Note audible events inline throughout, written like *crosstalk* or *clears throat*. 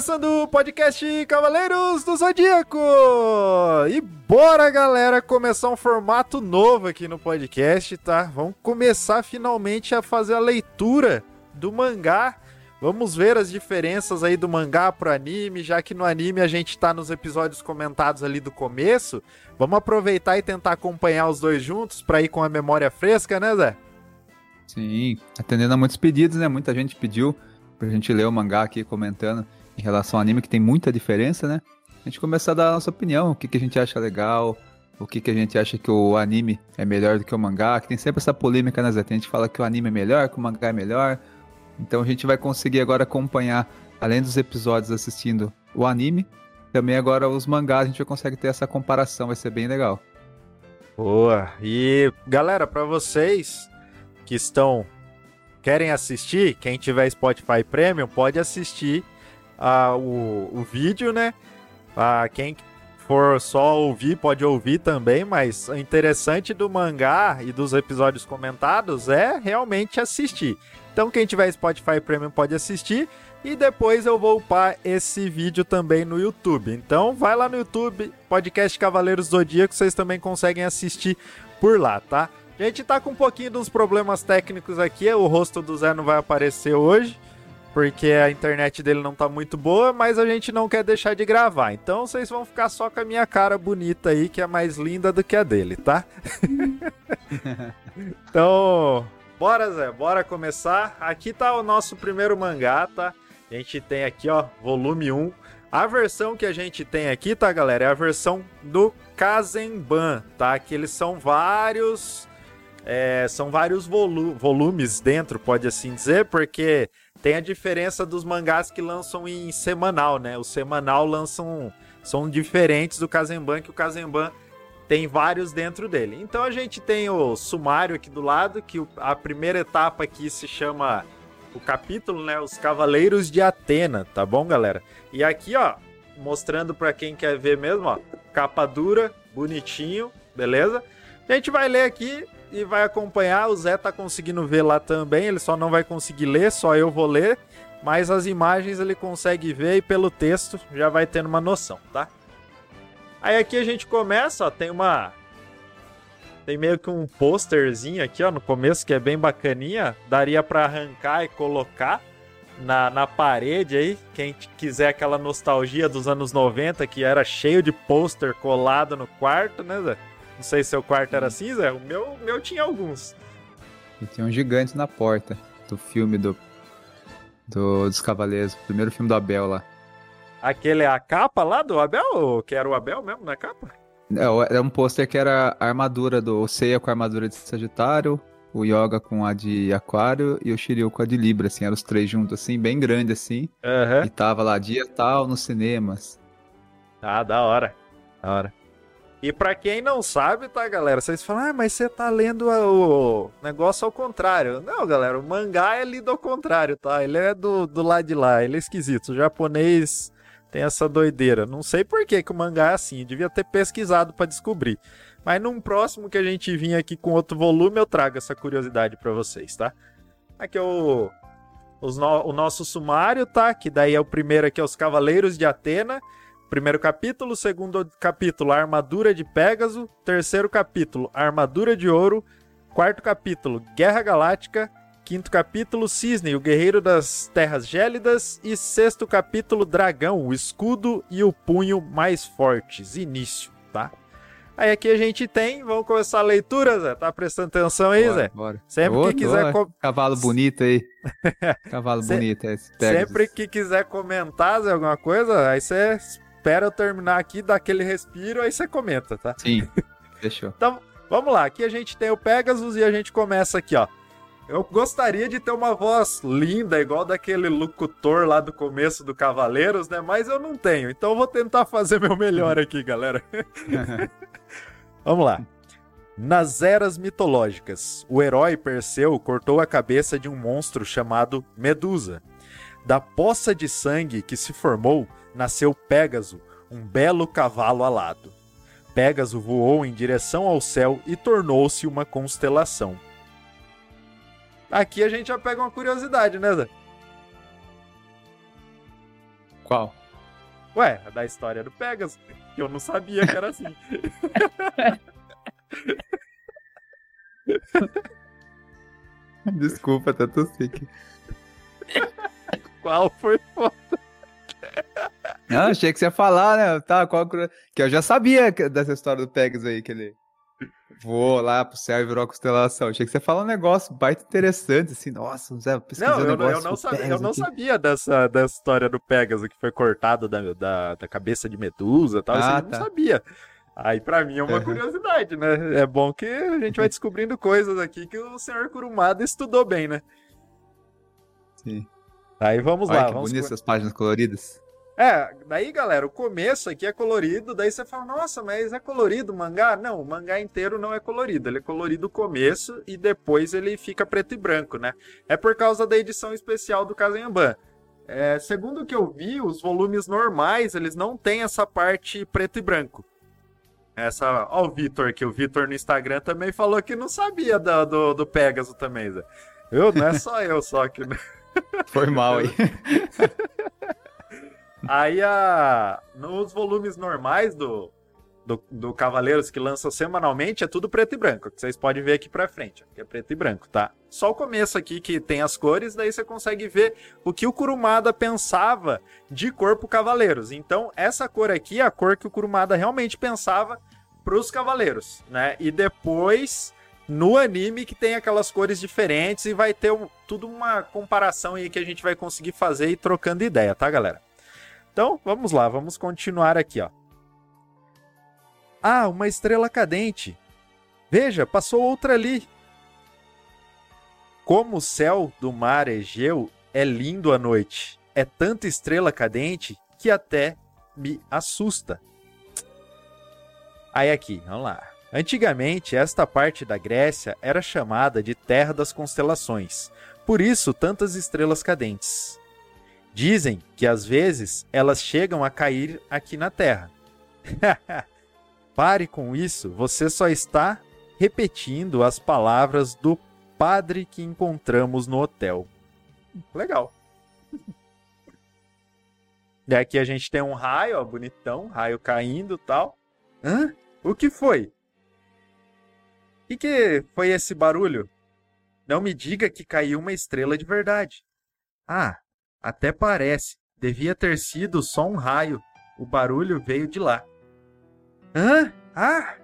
Começando o podcast Cavaleiros do Zodíaco! E bora, galera, começar um formato novo aqui no podcast, tá? Vamos começar finalmente a fazer a leitura do mangá. Vamos ver as diferenças aí do mangá pro anime, já que no anime a gente tá nos episódios comentados ali do começo. Vamos aproveitar e tentar acompanhar os dois juntos para ir com a memória fresca, né, Zé? Sim, atendendo a muitos pedidos, né? Muita gente pediu pra gente ler o mangá aqui comentando em relação ao anime, que tem muita diferença, né? A gente começar a dar a nossa opinião, o que, que a gente acha legal, o que, que a gente acha que o anime é melhor do que o mangá, que tem sempre essa polêmica, né, Zé? Tem gente fala que o anime é melhor, que o mangá é melhor. Então a gente vai conseguir agora acompanhar, além dos episódios assistindo o anime, também agora os mangás, a gente vai conseguir ter essa comparação, vai ser bem legal. Boa! E galera, para vocês que estão querem assistir, quem tiver Spotify Premium pode assistir o, o vídeo, né? Uh, quem for só ouvir, pode ouvir também, mas o interessante do mangá e dos episódios comentados é realmente assistir. Então, quem tiver Spotify Premium pode assistir. E depois eu vou upar esse vídeo também no YouTube. Então, vai lá no YouTube, podcast Cavaleiros Zodíaco, vocês também conseguem assistir por lá, tá? A gente tá com um pouquinho dos problemas técnicos aqui, o rosto do Zé não vai aparecer hoje, porque a internet dele não tá muito boa, mas a gente não quer deixar de gravar. Então vocês vão ficar só com a minha cara bonita aí, que é mais linda do que a dele, tá? *laughs* então, bora Zé, bora começar. Aqui tá o nosso primeiro mangá, tá? A gente tem aqui, ó, volume 1. A versão que a gente tem aqui, tá, galera, é a versão do Kazenban, tá? Que eles são vários é, são vários volu volumes dentro, pode assim dizer, porque tem a diferença dos mangás que lançam em semanal, né? O semanal lançam são diferentes do Kazemban, que o Kazemban tem vários dentro dele. Então a gente tem o sumário aqui do lado, que a primeira etapa aqui se chama o capítulo, né? Os Cavaleiros de Atena, tá bom, galera? E aqui, ó, mostrando para quem quer ver mesmo, ó, capa dura, bonitinho, beleza? A gente vai ler aqui e vai acompanhar. O Zé tá conseguindo ver lá também, ele só não vai conseguir ler, só eu vou ler. Mas as imagens ele consegue ver e pelo texto já vai tendo uma noção, tá? Aí aqui a gente começa, ó, tem uma tem meio que um posterzinho aqui, ó, no começo que é bem bacaninha, daria para arrancar e colocar na, na parede aí, quem quiser aquela nostalgia dos anos 90 que era cheio de pôster colado no quarto, né, Zé? Não sei se seu quarto era assim, Zé. O meu, meu tinha alguns. E tinha um gigante na porta do filme do, do dos Cavaleiros. Primeiro filme do Abel lá. Aquele é a capa lá do Abel? Que era o Abel mesmo na capa? É, era um pôster que era a armadura do Seiya com a armadura de Sagitário, o Yoga com a de Aquário e o Shiryu com a de Libra, assim, eram os três juntos, assim, bem grande, assim. Uhum. E tava lá, dia tal, nos cinemas. Ah, da hora. Da hora. E para quem não sabe, tá, galera? Vocês falam, ah, mas você tá lendo o negócio ao contrário. Não, galera, o mangá é lido ao contrário, tá? Ele é do, do lado de lá, ele é esquisito. O japonês tem essa doideira. Não sei por que, que o mangá é assim, devia ter pesquisado para descobrir. Mas num próximo que a gente vir aqui com outro volume, eu trago essa curiosidade para vocês, tá? Aqui é o, no, o nosso sumário, tá? Que daí é o primeiro aqui, é os Cavaleiros de Atena. Primeiro capítulo, segundo capítulo, Armadura de Pégaso, terceiro capítulo, Armadura de Ouro, quarto capítulo, Guerra Galáctica, quinto capítulo, Cisne, o Guerreiro das Terras Gélidas e sexto capítulo, Dragão, o escudo e o punho mais fortes. Início, tá? Aí aqui a gente tem, vamos começar a leitura, Zé. Tá prestando atenção aí, bora, Zé? Bora. Sempre Ô, que quiser. Com... Cavalo bonito aí. *laughs* Cavalo bonito. É, Sempre que quiser comentar, Zé, alguma coisa, aí você espera eu terminar aqui, dá aquele respiro, aí você comenta, tá? Sim, *laughs* fechou. então, vamos lá. Aqui a gente tem o Pegasus e a gente começa aqui, ó. Eu gostaria de ter uma voz linda, igual daquele locutor lá do começo do Cavaleiros, né? Mas eu não tenho. Então eu vou tentar fazer meu melhor *laughs* aqui, galera. *laughs* Vamos lá. Nas eras mitológicas, o herói Perseu cortou a cabeça de um monstro chamado Medusa. Da poça de sangue que se formou, nasceu Pégaso, um belo cavalo alado. Pégaso voou em direção ao céu e tornou-se uma constelação. Aqui a gente já pega uma curiosidade, né, Zé? Qual? Ué, a da história do Pegasus. Que eu não sabia que era assim. *laughs* Desculpa, tá tossi aqui. Qual foi foda? Não, achei que você ia falar, né? Tá, qual... Que eu já sabia dessa história do Pegasus aí, que ele voou lá pro céu e virou a constelação. Achei que você ia falar um negócio baita interessante, assim, nossa, Zé, pesquisando não, eu, eu não sabia, eu não sabia dessa, dessa história do Pegasus que foi cortado da, da, da cabeça de Medusa e tal, ah, assim, tá. eu não sabia. Aí para mim é uma curiosidade, né? É bom que a gente vai descobrindo coisas aqui que o senhor Kurumada estudou bem, né? Sim. Aí vamos Olha lá. Que vamos bonito essas páginas coloridas. É, daí galera, o começo aqui é colorido, daí você fala, nossa, mas é colorido o mangá? Não, o mangá inteiro não é colorido, ele é colorido o começo e depois ele fica preto e branco, né? É por causa da edição especial do Kazanban. É, segundo o que eu vi, os volumes normais, eles não têm essa parte preto e branco. Essa, ó, o Vitor que o Vitor no Instagram também falou que não sabia do, do, do Pegasus também, Zé. Eu, não é só eu só que. Foi mal aí. *laughs* aí a, nos volumes normais do, do, do, Cavaleiros que lançam semanalmente é tudo preto e branco, que vocês podem ver aqui pra frente, que é preto e branco, tá? Só o começo aqui que tem as cores, daí você consegue ver o que o Kurumada pensava de corpo Cavaleiros. Então, essa cor aqui é a cor que o Kurumada realmente pensava pros Cavaleiros, né? E depois no anime que tem aquelas cores diferentes e vai ter um, tudo uma comparação aí que a gente vai conseguir fazer e trocando ideia, tá, galera? Então, vamos lá, vamos continuar aqui, ó. Ah, uma estrela cadente. Veja, passou outra ali. Como o céu do mar Egeu é lindo à noite. É tanta estrela cadente que até me assusta. Aí aqui, vamos lá. Antigamente, esta parte da Grécia era chamada de Terra das Constelações, por isso tantas estrelas cadentes. Dizem que às vezes elas chegam a cair aqui na Terra. *laughs* Pare com isso, você só está repetindo as palavras do padre que encontramos no hotel. Legal. *laughs* E aqui a gente tem um raio, ó, bonitão, raio caindo tal. Hã? O que foi? que, que foi esse barulho? Não me diga que caiu uma estrela de verdade. Ah, até parece. Devia ter sido só um raio. O barulho veio de lá. Hã? Ah!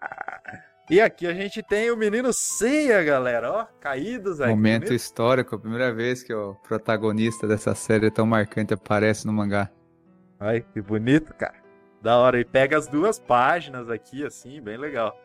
ah. E aqui a gente tem o menino Ceia, galera. Ó, caídos aqui. Momento bonito. histórico, a primeira vez que o protagonista dessa série tão marcante aparece no mangá. Ai, que bonito, cara. Da hora. E pega as duas páginas aqui, assim, bem legal.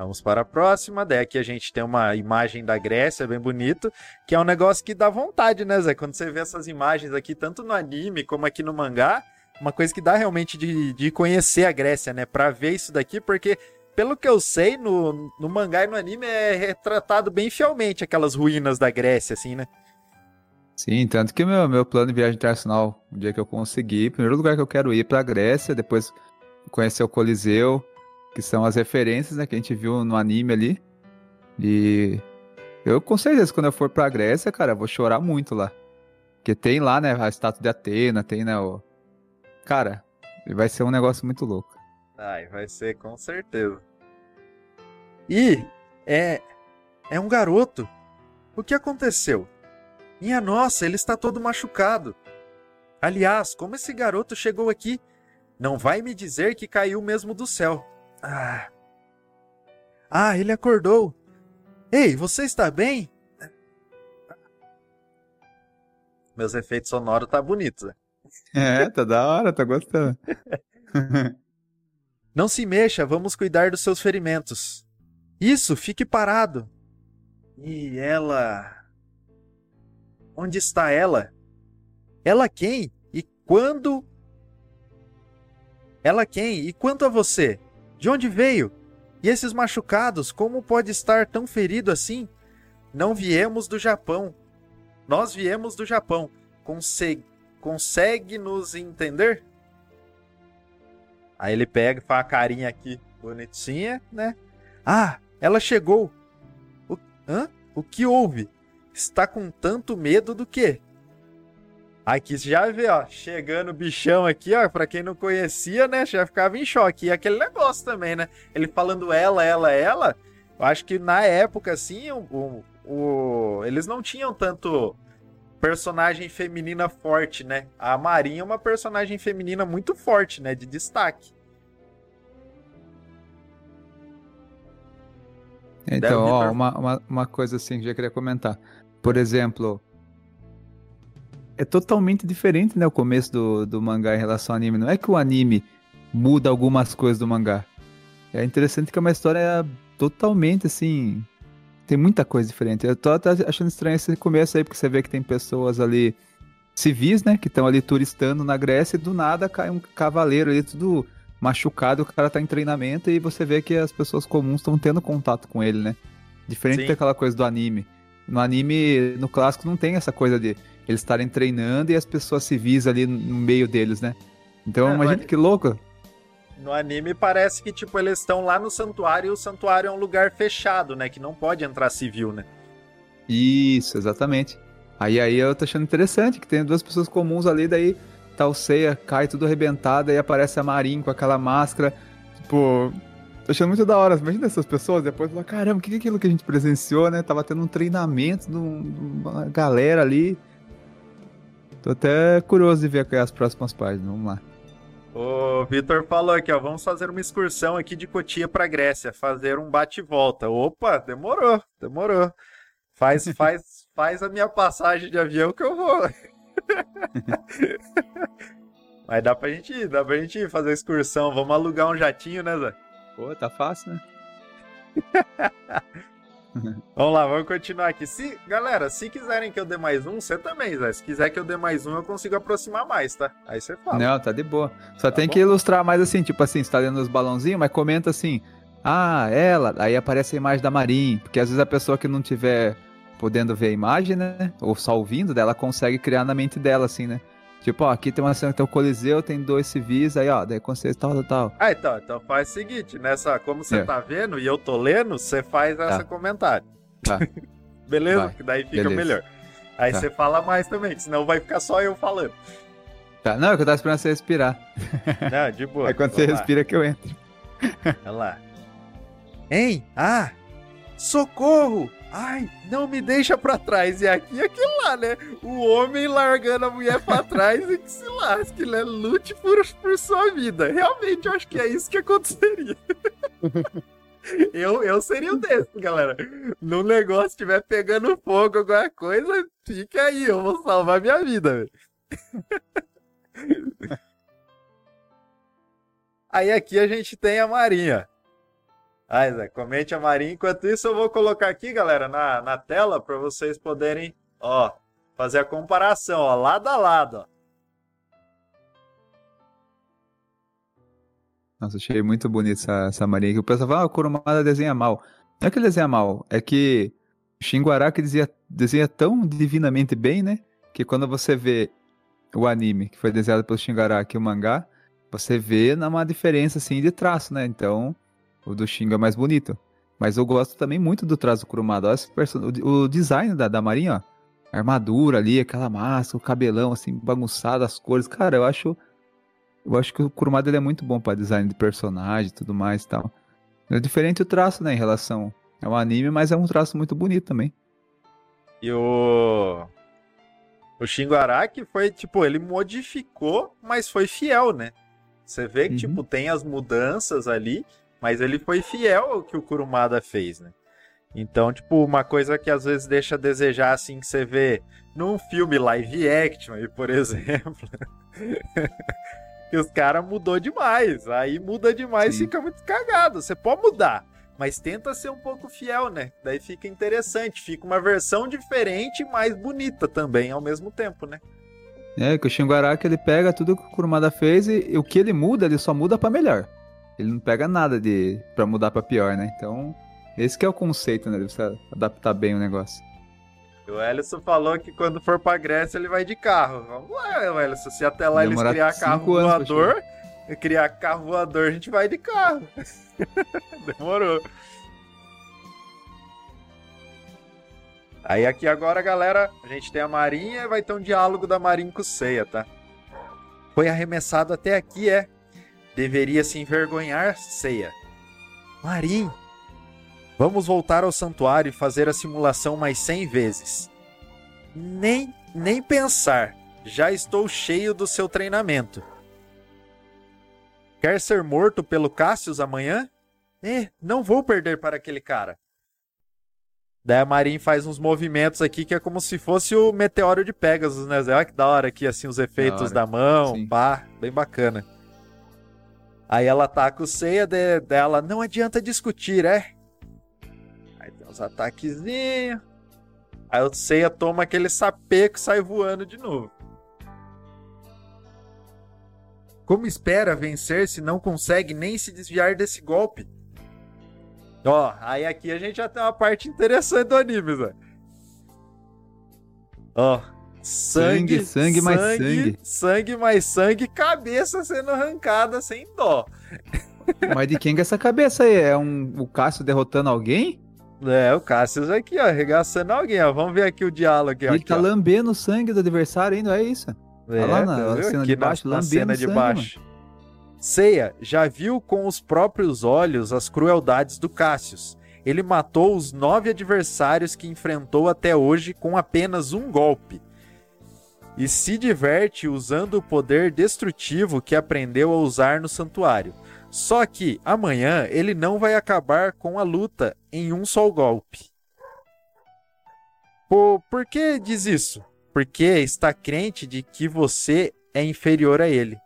Vamos para a próxima. Daí aqui a gente tem uma imagem da Grécia, bem bonito, que é um negócio que dá vontade, né, Zé? Quando você vê essas imagens aqui, tanto no anime como aqui no mangá, uma coisa que dá realmente de, de conhecer a Grécia, né? Pra ver isso daqui, porque pelo que eu sei, no, no mangá e no anime é retratado bem fielmente aquelas ruínas da Grécia, assim, né? Sim, tanto que meu, meu plano de viagem internacional, um dia que eu conseguir, primeiro lugar que eu quero ir para a Grécia, depois conhecer o Coliseu, que são as referências né, que a gente viu no anime ali. E eu com certeza, quando eu for pra Grécia, cara, eu vou chorar muito lá. Porque tem lá, né, a estátua de Atena, tem, né, o... Cara, vai ser um negócio muito louco. Ai, vai ser, com certeza. E é... é um garoto. O que aconteceu? Minha nossa, ele está todo machucado. Aliás, como esse garoto chegou aqui? Não vai me dizer que caiu mesmo do céu. Ah. Ah, ele acordou. Ei, você está bem? Meus efeitos sonoros tá bonitos. Né? É, tá da hora, tá gostando. *laughs* Não se mexa, vamos cuidar dos seus ferimentos. Isso, fique parado. E ela. Onde está ela? Ela quem? E quando? Ela quem? E quanto a você? De onde veio? E esses machucados, como pode estar tão ferido assim? Não viemos do Japão. Nós viemos do Japão. Conse consegue nos entender? Aí ele pega, faz a carinha aqui bonitinha, né? Ah, ela chegou. O, hã? o que houve? Está com tanto medo do quê? Aqui você já vê, ó, chegando o bichão aqui, ó, pra quem não conhecia, né, já ficava em choque. E aquele negócio também, né, ele falando ela, ela, ela, eu acho que na época, assim, o, o, eles não tinham tanto personagem feminina forte, né? A Marinha é uma personagem feminina muito forte, né, de destaque. Então, ó, uma, uma, uma coisa assim que eu já queria comentar. Por exemplo, é totalmente diferente, né, o começo do, do mangá em relação ao anime. Não é que o anime muda algumas coisas do mangá. É interessante que é uma história totalmente, assim, tem muita coisa diferente. Eu tô até achando estranho esse começo aí, porque você vê que tem pessoas ali civis, né, que estão ali turistando na Grécia e do nada cai um cavaleiro ali, tudo machucado, o cara tá em treinamento e você vê que as pessoas comuns estão tendo contato com ele, né? Diferente Sim. daquela coisa do anime. No anime, no clássico, não tem essa coisa de eles estarem treinando e as pessoas civis ali no meio deles, né? Então, é, imagina que louco. No anime parece que, tipo, eles estão lá no santuário e o santuário é um lugar fechado, né? Que não pode entrar civil, né? Isso, exatamente. Aí aí eu tô achando interessante que tem duas pessoas comuns ali, daí tá o Seiya, cai tudo arrebentado, aí aparece a Marin com aquela máscara. Tipo, tô achando muito da hora. Imagina essas pessoas depois falar, caramba, o que é aquilo que a gente presenciou, né? Tava tendo um treinamento de uma galera ali. Tô até curioso de ver as próximas páginas. Vamos lá. O Vitor falou aqui, ó, vamos fazer uma excursão aqui de Cotia para Grécia, fazer um bate-volta. Opa, demorou, demorou. Faz, *laughs* faz, faz a minha passagem de avião que eu vou. *laughs* Mas dá pra gente ir, dá pra gente ir fazer excursão. Vamos alugar um jatinho, né, Zé? Pô, tá fácil, né? *laughs* *laughs* vamos lá, vamos continuar aqui. Se, galera, se quiserem que eu dê mais um, você também, Zé. Se quiser que eu dê mais um, eu consigo aproximar mais, tá? Aí você fala. Não, tá de boa. Só tá tem bom? que ilustrar mais assim, tipo assim, você tá lendo os balãozinhos, mas comenta assim. Ah, ela, aí aparece a imagem da Marin, porque às vezes a pessoa que não tiver podendo ver a imagem, né? Ou só ouvindo dela, consegue criar na mente dela, assim, né? Tipo, ó, aqui tem uma cena que tem o Coliseu, tem dois civis, aí, ó, daí aconteceu tal, tal, tal. Ah, então, então faz o seguinte, nessa, como você é. tá vendo e eu tô lendo, você faz tá. essa comentário. Tá. *laughs* Beleza? Vai. Que daí fica Beleza. melhor. Aí tá. você fala mais também, senão vai ficar só eu falando. Tá, não, é que eu tava esperando você respirar. *laughs* Não, de boa. Aí quando você lá. respira que eu entro. Olha lá. Hein? Ah! Socorro! Ai, não me deixa pra trás. E aqui é aquilo lá, né? O homem largando a mulher pra *laughs* trás e que se lasque, né? Lute por, por sua vida. Realmente, eu acho que é isso que aconteceria. *laughs* eu, eu seria o desse, galera. No negócio estiver pegando fogo, alguma coisa, fica aí, eu vou salvar minha vida, velho. *laughs* aí aqui a gente tem a Marinha. Zé, comente a Marinha. Enquanto isso, eu vou colocar aqui, galera, na, na tela para vocês poderem, ó, fazer a comparação, ó, lado a lado, ó. Nossa, achei muito bonita essa, essa Marinha. O pessoal fala, ah, o Kurumada desenha mal. Não é que ele desenha mal, é que Shinguaraki desenha, desenha tão divinamente bem, né? Que quando você vê o anime, que foi desenhado pelo Shingaraki e o mangá, você vê uma diferença, assim, de traço, né? Então, o do Shingo é mais bonito. Mas eu gosto também muito do traço Kurumada. Olha o, design da, da Marinha, ó. A armadura ali, aquela máscara, o cabelão assim, bagunçado, as cores. Cara, eu acho. Eu acho que o Kurumada ele é muito bom para design de personagem e tudo mais e tal. É diferente o traço, né, em relação ao anime, mas é um traço muito bonito também. E o. O Shingo Araki foi, tipo, ele modificou, mas foi fiel, né? Você vê que, uhum. tipo, tem as mudanças ali, mas ele foi fiel ao que o Kurumada fez, né? Então, tipo, uma coisa que às vezes deixa a desejar, assim, que você vê num filme live action, aí, por *laughs* exemplo, que os caras mudou demais. Aí muda demais e fica muito cagado. Você pode mudar, mas tenta ser um pouco fiel, né? Daí fica interessante, fica uma versão diferente, mais bonita também ao mesmo tempo, né? É, que o Shingaraki ele pega tudo que o Kurumada fez e, e o que ele muda, ele só muda para melhor ele não pega nada de para mudar para pior, né? Então, esse que é o conceito, né? Deve adaptar bem o negócio. O Ellison falou que quando for pra Grécia ele vai de carro. Vamos lá, Ellison. Se até lá eles criar carro voador, criar carro voador, a gente vai de carro. *laughs* Demorou. Aí aqui agora, galera, a gente tem a Marinha e vai ter um diálogo da Marinha com o Seiya, tá? Foi arremessado até aqui, é. Deveria se envergonhar, Seiya. Marin, vamos voltar ao santuário e fazer a simulação mais cem vezes. Nem, nem pensar. Já estou cheio do seu treinamento. Quer ser morto pelo Cassius amanhã? Eh, não vou perder para aquele cara. Daí a Marin faz uns movimentos aqui que é como se fosse o meteoro de Pegasus, né? Olha que da hora aqui, assim, os efeitos da, da mão, Sim. pá, bem bacana. Aí ela ataca o Seiya de, dela, não adianta discutir, é? Aí tem uns ataquezinhos. Aí o Seiya toma aquele sapeco e sai voando de novo. Como espera vencer se não consegue nem se desviar desse golpe? Ó, aí aqui a gente já tem uma parte interessante do anime, Zé. Ó, sangue, sangue, sangue mais sangue. Sangue mais sangue, cabeça sendo arrancada sem dó. *laughs* Mas de quem é essa cabeça aí? É um, o Cássio derrotando alguém? É, o Cássio aqui, ó, arregaçando alguém, ó. Vamos ver aqui o diálogo aqui, Ele aqui, tá ó. lambendo o sangue do adversário ainda, é isso? É, lá na, tá cena de baixo, na, na cena de sangue, baixo. Mano. Seiya já viu com os próprios olhos as crueldades do Cassius. Ele matou os nove adversários que enfrentou até hoje com apenas um golpe. E se diverte usando o poder destrutivo que aprendeu a usar no santuário. Só que amanhã ele não vai acabar com a luta em um só golpe. Por, por que diz isso? Porque está crente de que você é inferior a ele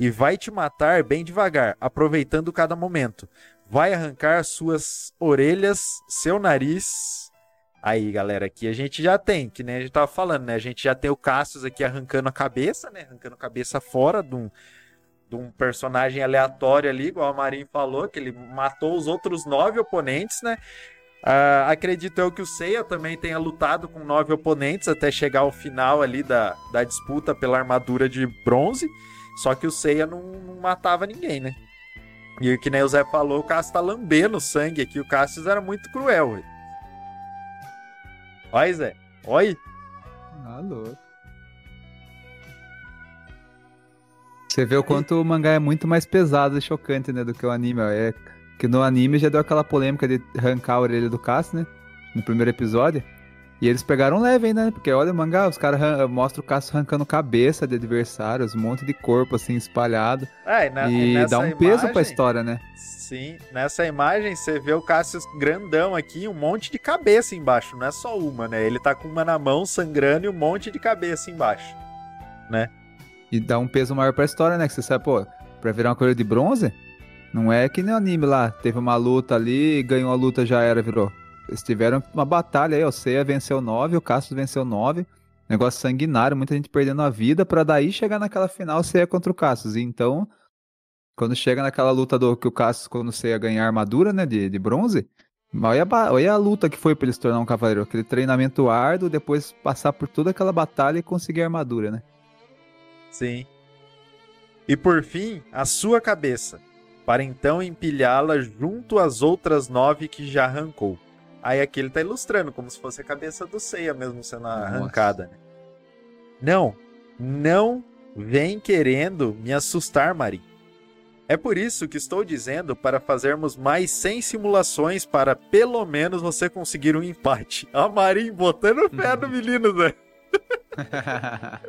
e vai te matar bem devagar, aproveitando cada momento. Vai arrancar suas orelhas, seu nariz. Aí, galera, aqui a gente já tem, que nem a gente tava falando, né? A gente já tem o Cassius aqui arrancando a cabeça, né? Arrancando a cabeça fora de um, de um personagem aleatório ali, igual a Marin falou, que ele matou os outros nove oponentes, né? Uh, acredito eu que o Seiya também tenha lutado com nove oponentes até chegar ao final ali da, da disputa pela armadura de bronze. Só que o Seiya não, não matava ninguém, né? E que nem o Zé falou, o Cassius tá lambendo sangue aqui. O Cassius era muito cruel, velho. Olha, Zé. Olha. Ah, louco. Você vê o quanto o mangá é muito mais pesado e chocante, né, do que o anime. É que no anime já deu aquela polêmica de arrancar a orelha do Cassius, né? No primeiro episódio. E eles pegaram leve ainda, né? Porque olha o mangá, os caras mostram o Cassius arrancando cabeça de adversários, um monte de corpo assim espalhado. É, e, na, e dá um imagem, peso pra história, né? Sim, nessa imagem você vê o Cassius grandão aqui, um monte de cabeça embaixo, não é só uma, né? Ele tá com uma na mão sangrando e um monte de cabeça embaixo, né? E dá um peso maior pra história, né? Que você sabe, pô, pra virar uma coisa de bronze, não é que nem o anime lá, teve uma luta ali, ganhou a luta, já era, virou. Eles tiveram uma batalha aí, o Seiya venceu 9, o Cassius venceu 9. Negócio sanguinário, muita gente perdendo a vida para daí chegar naquela final Seiya contra o Cassius. E então, quando chega naquela luta do que o Cassius, quando o Seiya ganhar armadura, né, de, de bronze, olha a, olha a luta que foi para ele se tornar um cavaleiro. Aquele treinamento árduo, depois passar por toda aquela batalha e conseguir a armadura, né? Sim. E por fim, a sua cabeça, para então empilhá-la junto às outras nove que já arrancou. Aí aqui ele tá ilustrando, como se fosse a cabeça do Seiya mesmo sendo arrancada. Né? Não, não vem querendo me assustar, Marin. É por isso que estou dizendo para fazermos mais 100 simulações para pelo menos você conseguir um empate. A Marin botando fé no menino, Zé. *laughs*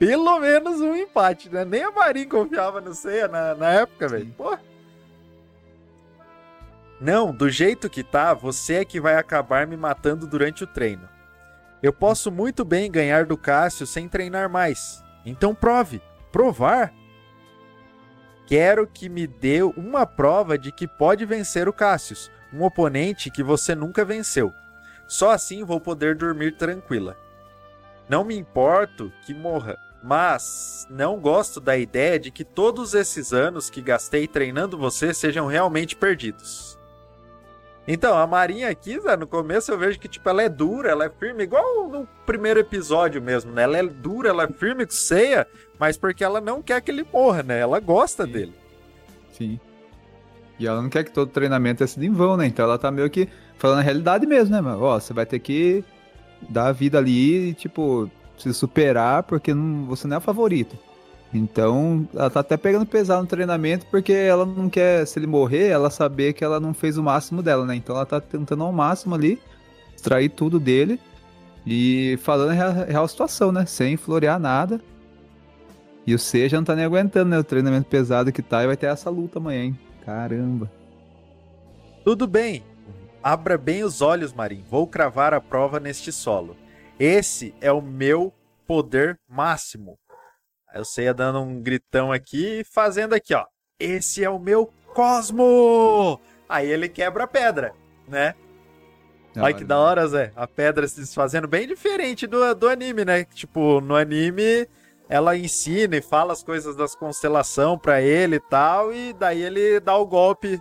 pelo menos um empate, né? Nem a Marin confiava no Seiya na, na época, velho. Pô. Não, do jeito que tá, você é que vai acabar me matando durante o treino. Eu posso muito bem ganhar do Cássio sem treinar mais. Então prove. Provar? Quero que me dê uma prova de que pode vencer o Cássio, um oponente que você nunca venceu. Só assim vou poder dormir tranquila. Não me importo que morra, mas não gosto da ideia de que todos esses anos que gastei treinando você sejam realmente perdidos. Então, a Marinha aqui, Zé, no começo eu vejo que, tipo, ela é dura, ela é firme, igual no primeiro episódio mesmo, né? Ela é dura, ela é firme, ceia, mas porque ela não quer que ele morra, né? Ela gosta Sim. dele. Sim. E ela não quer que todo treinamento tenha sido em vão, né? Então ela tá meio que falando a realidade mesmo, né, mano? Ó, você vai ter que dar a vida ali e, tipo, se superar porque não, você não é a favorita. Então, ela tá até pegando pesado no treinamento porque ela não quer, se ele morrer, ela saber que ela não fez o máximo dela, né? Então ela tá tentando ao máximo ali extrair tudo dele e falando a real, real situação, né? Sem florear nada. E o C já não tá nem aguentando, né? O treinamento pesado que tá e vai ter essa luta amanhã, hein? Caramba. Tudo bem. Abra bem os olhos, Marim. Vou cravar a prova neste solo. Esse é o meu poder máximo. Eu sei dando um gritão aqui e fazendo aqui, ó. Esse é o meu Cosmo! Aí ele quebra a pedra, né? Olha que da hora, Zé. A pedra se desfazendo bem diferente do, do anime, né? Tipo, no anime ela ensina e fala as coisas das constelação para ele e tal, e daí ele dá o golpe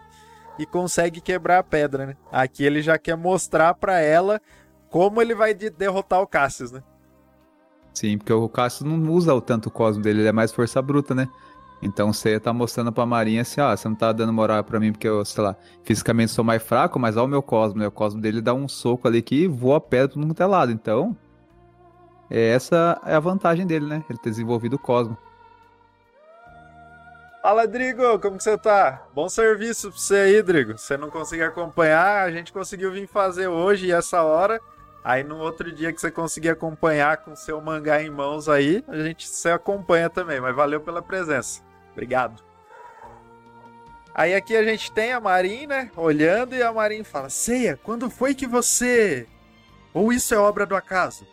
e consegue quebrar a pedra, né? Aqui ele já quer mostrar para ela como ele vai derrotar o Cassius, né? Sim, porque o Cassius não usa o tanto cosmo dele, ele é mais força bruta, né? Então você tá mostrando pra Marinha assim, ó, você não tá dando moral pra mim porque eu, sei lá, fisicamente sou mais fraco, mas ó o meu cosmo, né? O cosmo dele dá um soco ali que voa pedra mundo é lado. Então, é, essa é a vantagem dele, né? Ele ter desenvolvido o cosmo. Fala, Drigo, como que você tá? Bom serviço pra você aí, Drigo. Você não conseguiu acompanhar, a gente conseguiu vir fazer hoje e essa hora. Aí no outro dia que você conseguir acompanhar com seu mangá em mãos aí, a gente se acompanha também, mas valeu pela presença. Obrigado. Aí aqui a gente tem a Marin, né, olhando e a Marin fala: "Ceia, quando foi que você ou isso é obra do acaso?"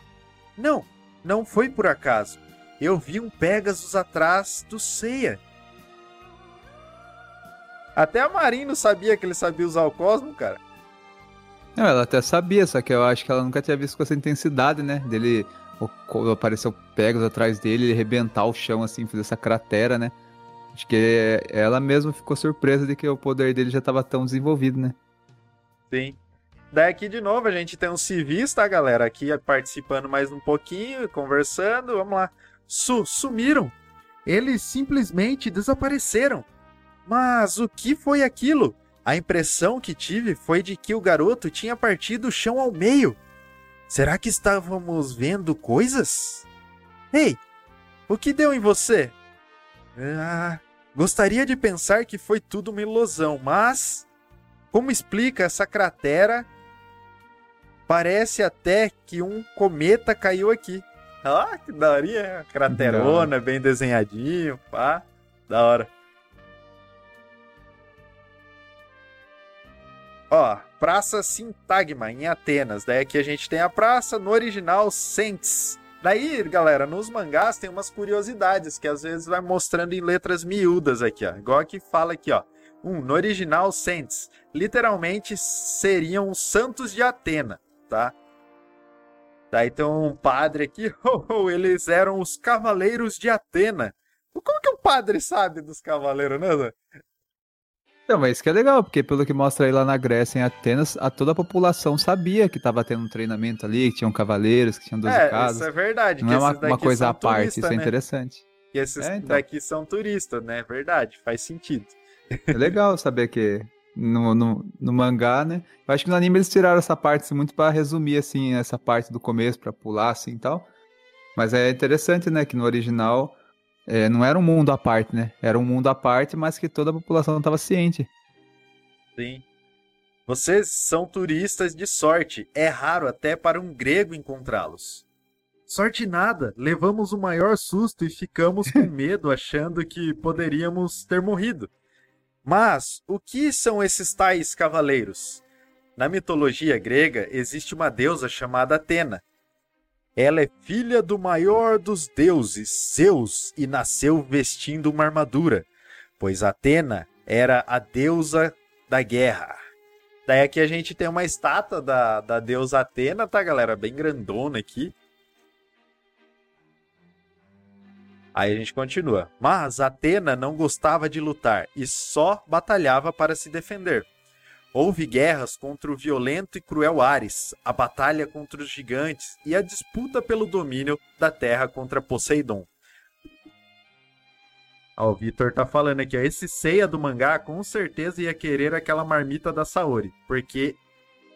"Não, não foi por acaso. Eu vi um Pegasus atrás do Ceia." Até a Marin não sabia que ele sabia usar o Cosmo, cara. Não, ela até sabia, só que eu acho que ela nunca tinha visto com essa intensidade, né? Dele apareceu Pegasus atrás dele, ele arrebentar o chão assim, fazer essa cratera, né? Acho que ela mesma ficou surpresa de que o poder dele já estava tão desenvolvido, né? Sim. Daí aqui de novo a gente tem um civis, tá, galera? Aqui participando mais um pouquinho, conversando. Vamos lá. Su sumiram. Eles simplesmente desapareceram. Mas o que foi aquilo? A impressão que tive foi de que o garoto tinha partido o chão ao meio. Será que estávamos vendo coisas? Ei, o que deu em você? Ah, gostaria de pensar que foi tudo uma ilusão, mas como explica essa cratera? Parece até que um cometa caiu aqui. Ah, que daorinha, craterona, bem desenhadinho, pá, da hora. Ó, Praça Sintagma, em Atenas. Daí aqui a gente tem a praça, no original, Sentes. Daí, galera, nos mangás tem umas curiosidades que às vezes vai mostrando em letras miúdas aqui, ó. Igual aqui fala aqui, ó. Um, no original, Sentes. Literalmente seriam os santos de Atena, tá? Daí tem um padre aqui, *laughs* oh, oh, eles eram os cavaleiros de Atena. Como que o padre sabe dos cavaleiros, né? Não, mas isso que é legal, porque pelo que mostra aí lá na Grécia, em Atenas, a toda a população sabia que estava tendo um treinamento ali, que tinham cavaleiros, que tinham 12 é, casas. Isso é verdade. Não é uma, uma coisa à parte, turista, isso é né? interessante. E esses é, então. daqui são turistas, né? Verdade, faz sentido. É legal saber que no, no, no, mangá, né? Eu acho que no anime eles tiraram essa parte assim, muito para resumir, assim, essa parte do começo, para pular, assim, e tal. Mas é interessante, né, que no original é, não era um mundo à parte, né? Era um mundo à parte, mas que toda a população estava ciente. Sim. Vocês são turistas de sorte. É raro até para um grego encontrá-los. Sorte nada, levamos o maior susto e ficamos com *laughs* medo achando que poderíamos ter morrido. Mas o que são esses tais cavaleiros? Na mitologia grega existe uma deusa chamada Atena, ela é filha do maior dos deuses, Zeus, e nasceu vestindo uma armadura, pois Atena era a deusa da guerra. Daí aqui a gente tem uma estátua da, da deusa Atena, tá, galera? Bem grandona aqui. Aí a gente continua. Mas Atena não gostava de lutar e só batalhava para se defender. Houve guerras contra o violento e cruel Ares, a batalha contra os gigantes e a disputa pelo domínio da terra contra Poseidon. Ó, o Vitor tá falando aqui, ó, esse Seiya do mangá com certeza ia querer aquela marmita da Saori, porque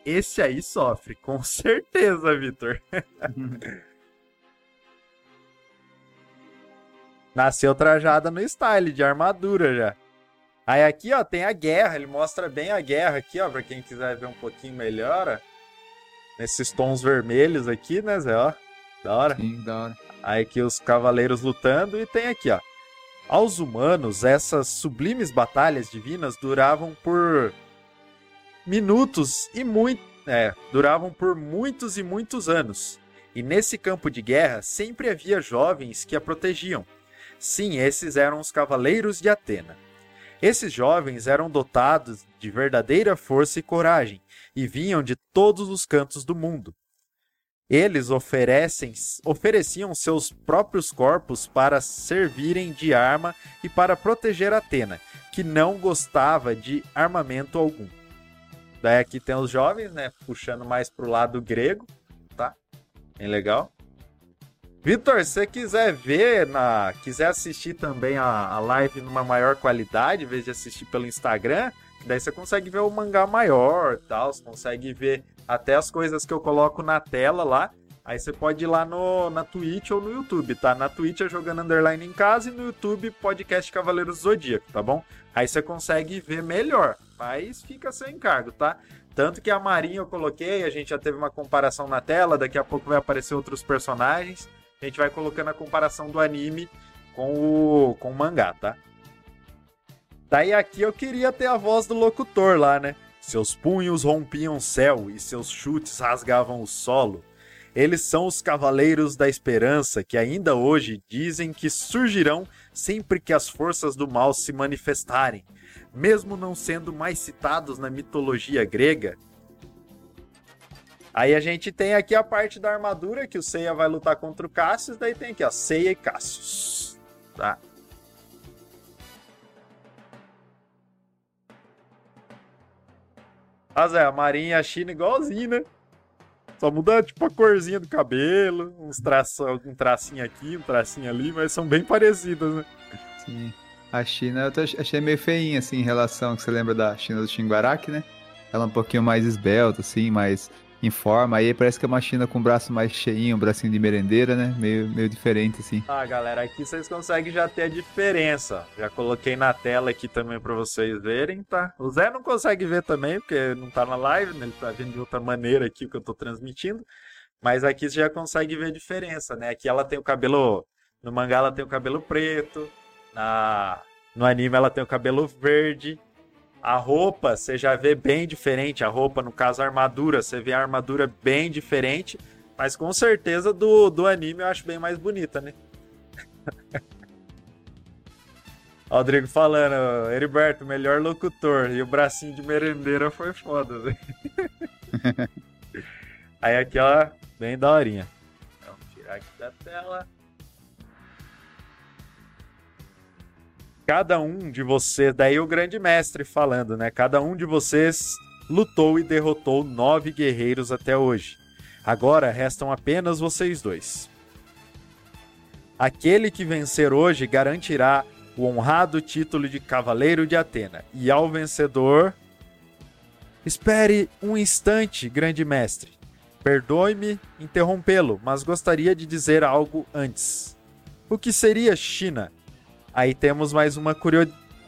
esse aí sofre, *laughs* com certeza, Vitor. *laughs* Nasceu trajada no style, de armadura já. Aí aqui, ó, tem a guerra. Ele mostra bem a guerra aqui, ó, pra quem quiser ver um pouquinho melhor, ó. Nesses tons vermelhos aqui, né, Zé, ó. Da hora. Sim, da hora. Aí aqui os cavaleiros lutando e tem aqui, ó. Aos humanos, essas sublimes batalhas divinas duravam por minutos e muito, é, duravam por muitos e muitos anos. E nesse campo de guerra sempre havia jovens que a protegiam. Sim, esses eram os cavaleiros de Atena. Esses jovens eram dotados de verdadeira força e coragem e vinham de todos os cantos do mundo. Eles oferecem, ofereciam seus próprios corpos para servirem de arma e para proteger Atena, que não gostava de armamento algum. Daí aqui tem os jovens, né, puxando mais pro lado grego, tá? Bem legal. Vitor, se quiser ver, na, quiser assistir também a, a live numa maior qualidade, em vez de assistir pelo Instagram, daí você consegue ver o mangá maior tal, você consegue ver até as coisas que eu coloco na tela lá. Aí você pode ir lá no, na Twitch ou no YouTube, tá? Na Twitch é jogando underline em casa e no YouTube podcast Cavaleiros Zodíaco, tá bom? Aí você consegue ver melhor, mas fica sem encargo, tá? Tanto que a Marinha eu coloquei, a gente já teve uma comparação na tela, daqui a pouco vai aparecer outros personagens a gente vai colocando a comparação do anime com o, com o mangá, tá? Daí aqui eu queria ter a voz do locutor lá, né? Seus punhos rompiam o céu e seus chutes rasgavam o solo. Eles são os cavaleiros da esperança que ainda hoje dizem que surgirão sempre que as forças do mal se manifestarem. Mesmo não sendo mais citados na mitologia grega, Aí a gente tem aqui a parte da armadura, que o Seiya vai lutar contra o Cassius, daí tem aqui, ó, Seiya e Cassius. Tá? Ah, Zé, a Marinha e a China igualzinho, né? Só muda, tipo, a corzinha do cabelo, uns traço, um tracinho aqui, um tracinho ali, mas são bem parecidas, né? Sim. A China eu achei meio feinha, assim, em relação, que você lembra da China do Shinguaraki, né? Ela é um pouquinho mais esbelta, assim, mais em forma. Aí parece que é uma China com o braço mais cheinho, um bracinho de merendeira, né? Meio, meio diferente, assim. Ah, galera, aqui vocês conseguem já ter a diferença. Já coloquei na tela aqui também para vocês verem, tá? O Zé não consegue ver também, porque não tá na live, né? Ele tá vendo de outra maneira aqui o que eu tô transmitindo. Mas aqui você já consegue ver a diferença, né? Aqui ela tem o cabelo. No mangá ela tem o cabelo preto. Na... No anime ela tem o cabelo verde. A roupa você já vê bem diferente. A roupa, no caso, a armadura, você vê a armadura bem diferente. Mas com certeza do, do anime eu acho bem mais bonita, né? *laughs* Rodrigo falando, Heriberto, melhor locutor. E o bracinho de merendeira foi foda, velho. *laughs* Aí aqui, ó, bem daorinha. Vamos tirar aqui da tela. Cada um de vocês, daí o grande mestre falando, né? Cada um de vocês lutou e derrotou nove guerreiros até hoje. Agora restam apenas vocês dois. Aquele que vencer hoje garantirá o honrado título de Cavaleiro de Atena. E ao vencedor. Espere um instante, grande mestre. Perdoe-me interrompê-lo, mas gostaria de dizer algo antes. O que seria China Aí temos mais uma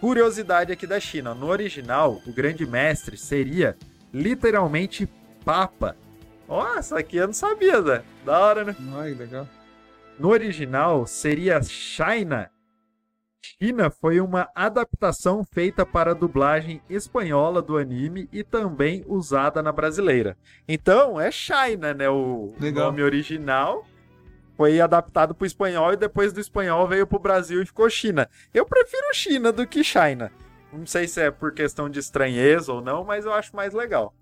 curiosidade aqui da China. No original, o grande mestre seria literalmente Papa. Ó, essa aqui eu não sabia, Zé. Da hora, né? Ai, legal. No original, seria China. China foi uma adaptação feita para a dublagem espanhola do anime e também usada na brasileira. Então, é China, né? O legal. nome original foi adaptado para o espanhol e depois do espanhol veio para o Brasil e ficou China. Eu prefiro China do que China. Não sei se é por questão de estranheza ou não, mas eu acho mais legal.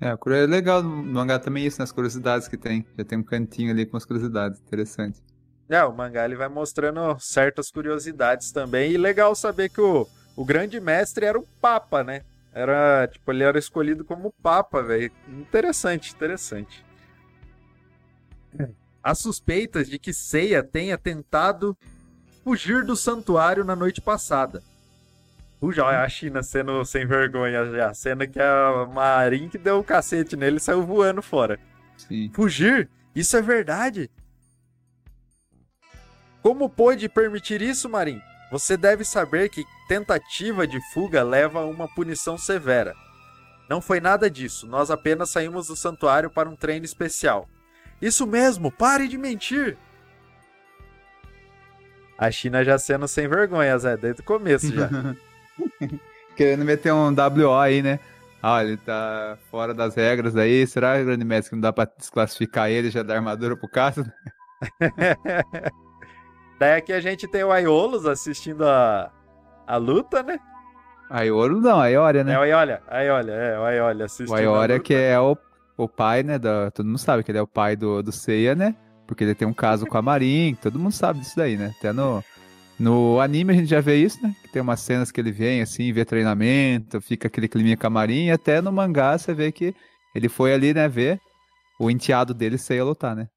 É, é legal no mangá também isso, nas curiosidades que tem. Já tem um cantinho ali com as curiosidades, interessante. É, o mangá ele vai mostrando certas curiosidades também. E legal saber que o, o grande mestre era o Papa, né? Era, tipo, ele era escolhido como Papa, velho. Interessante, interessante. Há suspeitas de que Seiya tenha tentado fugir do santuário na noite passada. Puxa, olha a China sendo sem vergonha já. Sendo que a Marin que deu o um cacete nele saiu voando fora. Sim. Fugir? Isso é verdade? Como pôde permitir isso, Marin? Você deve saber que tentativa de fuga leva a uma punição severa. Não foi nada disso, nós apenas saímos do santuário para um treino especial. Isso mesmo, pare de mentir! A China já sendo sem vergonha, Zé, desde o começo já. *laughs* Querendo meter um WO aí, né? Ah, ele tá fora das regras aí. Será, Grande Mestre, que não dá pra desclassificar ele já da armadura pro Cassius? *laughs* Daí aqui a gente tem o Aiolos assistindo a, a luta, né? Aiolo não, Aioria, né? É o Aiolia, Aiolia, é, o Aiolia assistindo O Aioria que é o, o pai, né, da, todo mundo sabe que ele é o pai do, do Seiya, né? Porque ele tem um caso com a Marin, todo mundo sabe disso daí, né? Até no, no anime a gente já vê isso, né? Que tem umas cenas que ele vem, assim, vê treinamento, fica aquele climinha com a Marin, e até no mangá você vê que ele foi ali, né, ver o enteado dele Seiya lutar, né?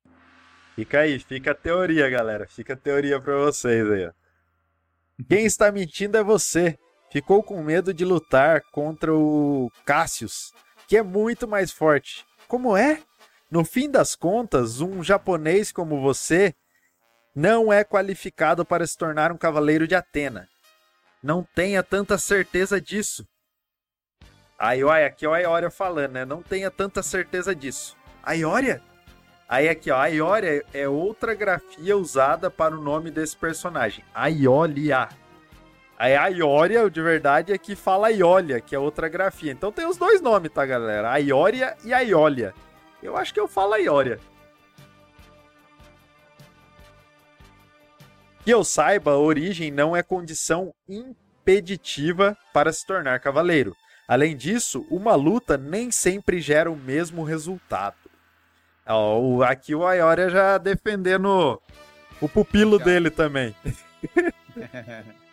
Fica aí, fica a teoria, galera. Fica a teoria pra vocês aí, ó. Quem está mentindo é você. Ficou com medo de lutar contra o Cassius, que é muito mais forte. Como é? No fim das contas, um japonês como você não é qualificado para se tornar um cavaleiro de Atena. Não tenha tanta certeza disso. Aí, olha, aqui é a Ioria falando, né? Não tenha tanta certeza disso. A Ioria? Aí aqui, ó, a Ioria é outra grafia usada para o nome desse personagem. Aiolia. Aí a Ioria, de verdade, é que fala Iolia, que é outra grafia. Então tem os dois nomes, tá, galera? A Ioria e a Iolia. Eu acho que eu falo a Ioria. Que eu saiba, a origem não é condição impeditiva para se tornar cavaleiro. Além disso, uma luta nem sempre gera o mesmo resultado. Ó, aqui o Aioria já defendendo o pupilo dele também. *laughs*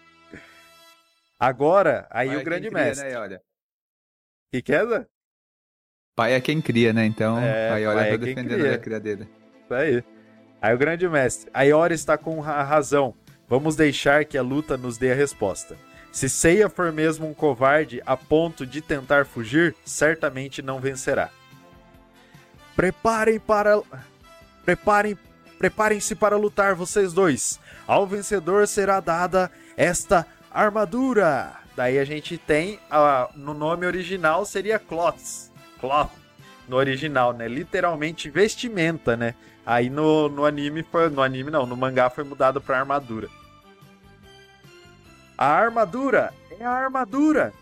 Agora, aí Pai o é grande cria, mestre. Né, Ioria? que que é, Zé? Pai é quem cria, né? Então, É, a Ioria pai tá é defendendo cria. a cria dele. Isso aí. Aí o grande mestre. A Iori está com a razão. Vamos deixar que a luta nos dê a resposta. Se Seiya for mesmo um covarde a ponto de tentar fugir, certamente não vencerá. Preparem para. Preparem. Preparem-se para lutar, vocês dois. Ao vencedor será dada esta armadura. Daí a gente tem. a- no nome original seria Cloths. Cloth. No original, né? Literalmente vestimenta, né? Aí no, no anime foi. No anime não, no mangá foi mudado pra armadura. A armadura é a armadura.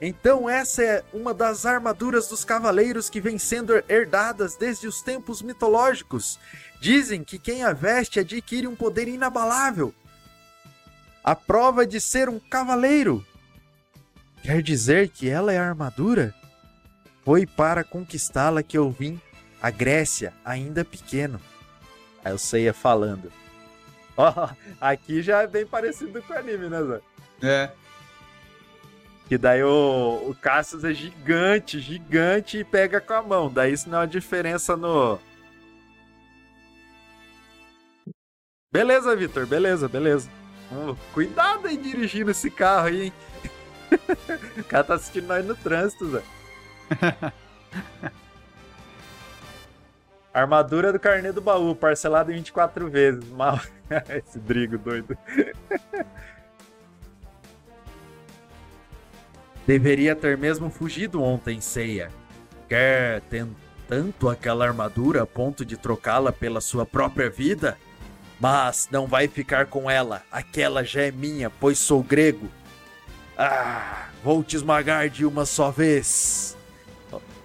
Então essa é uma das armaduras dos cavaleiros que vem sendo herdadas desde os tempos mitológicos. Dizem que quem a veste adquire um poder inabalável. A prova de ser um cavaleiro. Quer dizer que ela é a armadura? Foi para conquistá-la que eu vim a Grécia, ainda pequeno. Aí eu saía falando. *laughs* Ó, aqui já é bem parecido com o anime, né, Zé? É. Que daí o, o Cassius é gigante, gigante e pega com a mão. Daí isso não é uma diferença no. Beleza, Vitor, beleza, beleza. Hum, cuidado aí dirigindo esse carro aí, hein? *laughs* o cara tá assistindo nós no trânsito, Zé. *laughs* Armadura do carnê do baú, parcelado em 24 vezes. Mal. *laughs* Esse Drigo doido. Deveria ter mesmo fugido ontem, Seiya. Quer ter tanto aquela armadura a ponto de trocá-la pela sua própria vida? Mas não vai ficar com ela. Aquela já é minha, pois sou grego. Ah, vou te esmagar de uma só vez.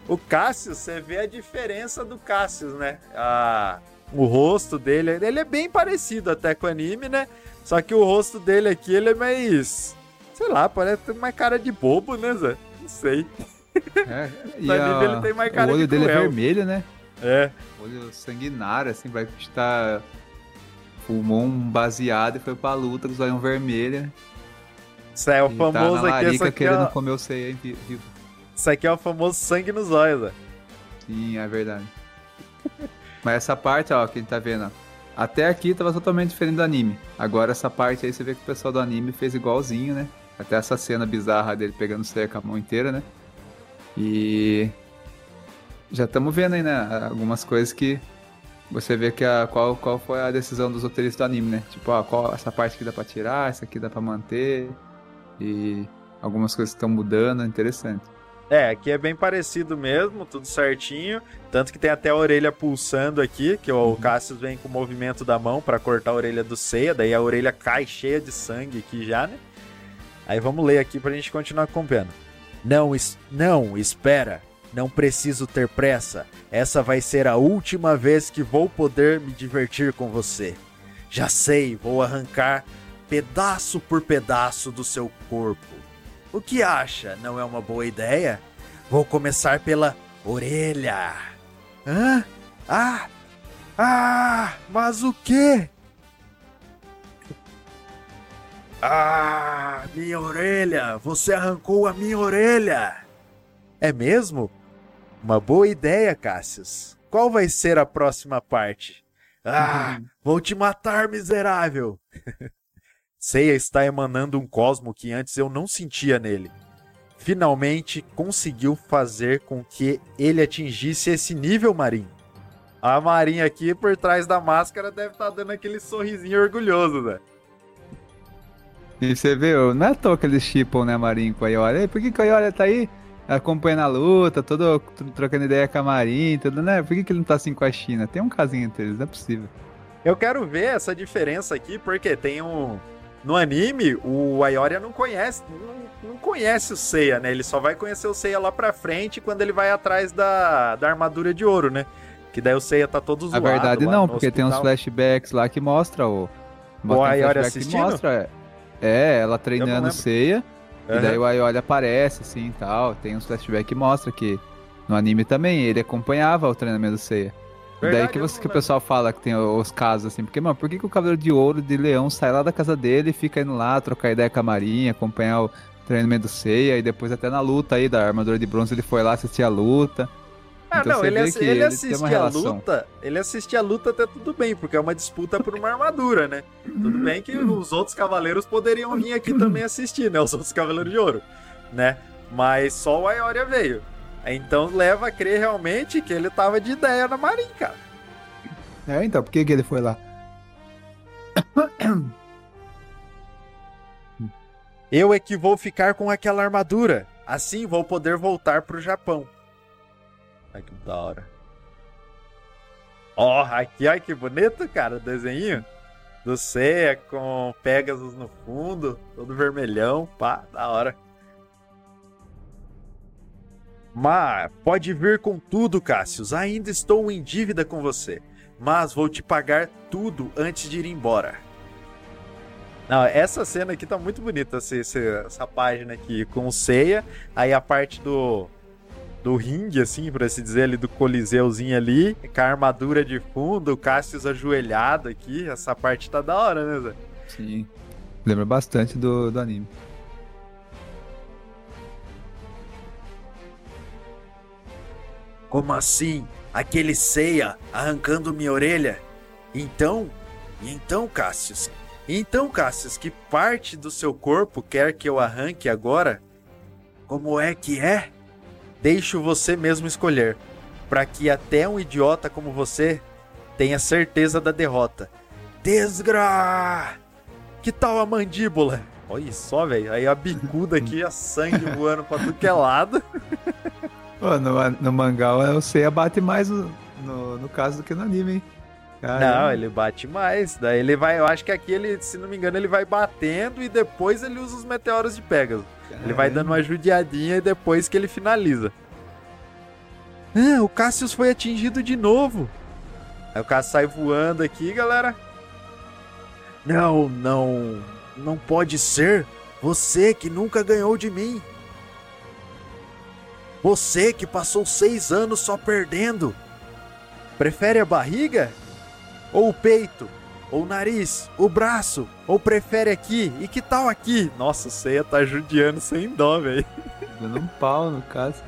O Cassius, você vê a diferença do Cassius, né? Ah, o rosto dele, ele é bem parecido até com o anime, né? Só que o rosto dele aqui, ele é mais. Sei lá, parece mais cara de bobo, né, Zé? Não sei. é. *laughs* E No anime a- ele tem mais cara o olho de dele é vermelho, né? É. Olho sanguinário, assim, vai estar. Fumou um baseado e foi pra luta com os olhos vermelhos. Isso é o e famoso tá aqui, isso aqui, querendo ó, comer o ceia vivo. isso aqui é o famoso sangue nos olhos, Zé. Sim, é verdade. Mas essa parte, ó, que a gente tá vendo, ó. Até aqui tava totalmente diferente do anime. Agora essa parte aí você vê que o pessoal do anime fez igualzinho, né? Até essa cena bizarra dele pegando o Seiya com a mão inteira, né? E já estamos vendo aí, né? Algumas coisas que você vê que a, qual, qual foi a decisão dos roteiristas do anime, né? Tipo, ó, qual, essa parte aqui dá pra tirar, essa aqui dá pra manter. E algumas coisas estão mudando, é interessante. É, aqui é bem parecido mesmo, tudo certinho. Tanto que tem até a orelha pulsando aqui, que o uhum. Cassius vem com o movimento da mão para cortar a orelha do Seiya, daí a orelha cai cheia de sangue aqui já, né? Aí vamos ler aqui pra gente continuar acompanhando. Não, es não, espera. Não preciso ter pressa. Essa vai ser a última vez que vou poder me divertir com você. Já sei, vou arrancar pedaço por pedaço do seu corpo. O que acha? Não é uma boa ideia? Vou começar pela orelha. Hã? Ah! Ah! Mas o quê? Ah! Minha orelha! Você arrancou a minha orelha! É mesmo? Uma boa ideia, Cassius. Qual vai ser a próxima parte? Ah, vou te matar, miserável! *laughs* Seiya está emanando um cosmo que antes eu não sentia nele. Finalmente conseguiu fazer com que ele atingisse esse nível, Marin. A Marin aqui por trás da máscara deve estar tá dando aquele sorrisinho orgulhoso, né? E você vê, não é à toa que eles chipam, né, Marin com a Ioria. Por que, que a Ioria tá aí? Acompanhando a luta, todo trocando ideia com a Marin, tudo, né? Por que, que ele não tá assim com a China? Tem um casinho entre eles, não é possível. Eu quero ver essa diferença aqui, porque tem um. No anime, o Ayoria não conhece, não, não, conhece o Seiya, né? Ele só vai conhecer o Seiya lá pra frente quando ele vai atrás da, da armadura de ouro, né? Que daí o Seiya tá todo zoado. Na verdade, não, porque hospital. tem uns flashbacks lá que mostra o. Mostra o Ayoria assistindo? Mostra, é, ela treinando o Seiya. Uhum. E daí o Aioli aparece, assim, e tal. Tem uns flashbacks que mostra que no anime também ele acompanhava o treinamento do Seiya. Verdade, daí que, você, que o pessoal fala que tem os casos assim, porque, mano, por que, que o Cavaleiro de Ouro de Leão sai lá da casa dele e fica indo lá trocar ideia com a Marinha, acompanhar o treinamento do Seiya, e depois até na luta aí da armadura de bronze ele foi lá assistir a luta. Ah, então não, ele, ass ele, ele assiste a luta. Ele assiste a luta até tudo bem, porque é uma disputa por uma armadura, né? tudo bem que os outros cavaleiros poderiam vir aqui também assistir, né? Os outros cavaleiros de ouro, né? Mas só o Aioria veio. Então leva a crer realmente que ele tava de ideia na Marinha, cara. É, então, por que, que ele foi lá? Eu é que vou ficar com aquela armadura. Assim vou poder voltar pro Japão. Ai, que da hora. Ó, oh, aqui, olha que bonito, cara, o desenho. Do Ceia com Pegasus no fundo, todo vermelhão, pá, da hora. Mas pode vir com tudo, Cassius. Ainda estou em dívida com você. Mas vou te pagar tudo antes de ir embora. Não, essa cena aqui tá muito bonita, essa, essa página aqui, com o Ceia. Aí a parte do, do ringue, assim, por assim dizer, ali do coliseuzinho ali, com a armadura de fundo, o Cassius ajoelhado aqui, essa parte tá da hora, né, Zé? Sim. Lembra bastante do, do anime. Como assim? Aquele ceia arrancando minha orelha? Então, então, Cassius, então, Cassius, que parte do seu corpo quer que eu arranque agora? Como é que é? Deixo você mesmo escolher, para que até um idiota como você tenha certeza da derrota. Desgra! Que tal a mandíbula? Olha só, velho. Aí a bicuda aqui, a sangue *laughs* voando pra tudo que é lado. Pô, no, no mangá o Seiya bate mais no, no, no, caso do que no anime, hein? Caramba. Não, ele bate mais. Daí ele vai. Eu acho que aqui ele, se não me engano, ele vai batendo e depois ele usa os meteoros de Pegasus. Ele vai dando uma judiadinha e depois que ele finaliza. Ah, o Cassius foi atingido de novo. Aí o Cassius sai voando aqui, galera. Não, não. Não pode ser. Você que nunca ganhou de mim. Você que passou seis anos só perdendo. Prefere a barriga? Ou o peito? Ou o nariz? O braço? Ou prefere aqui? E que tal aqui? Nossa, você ia tá judiando sem dó, velho. *laughs* Dando um pau no caso.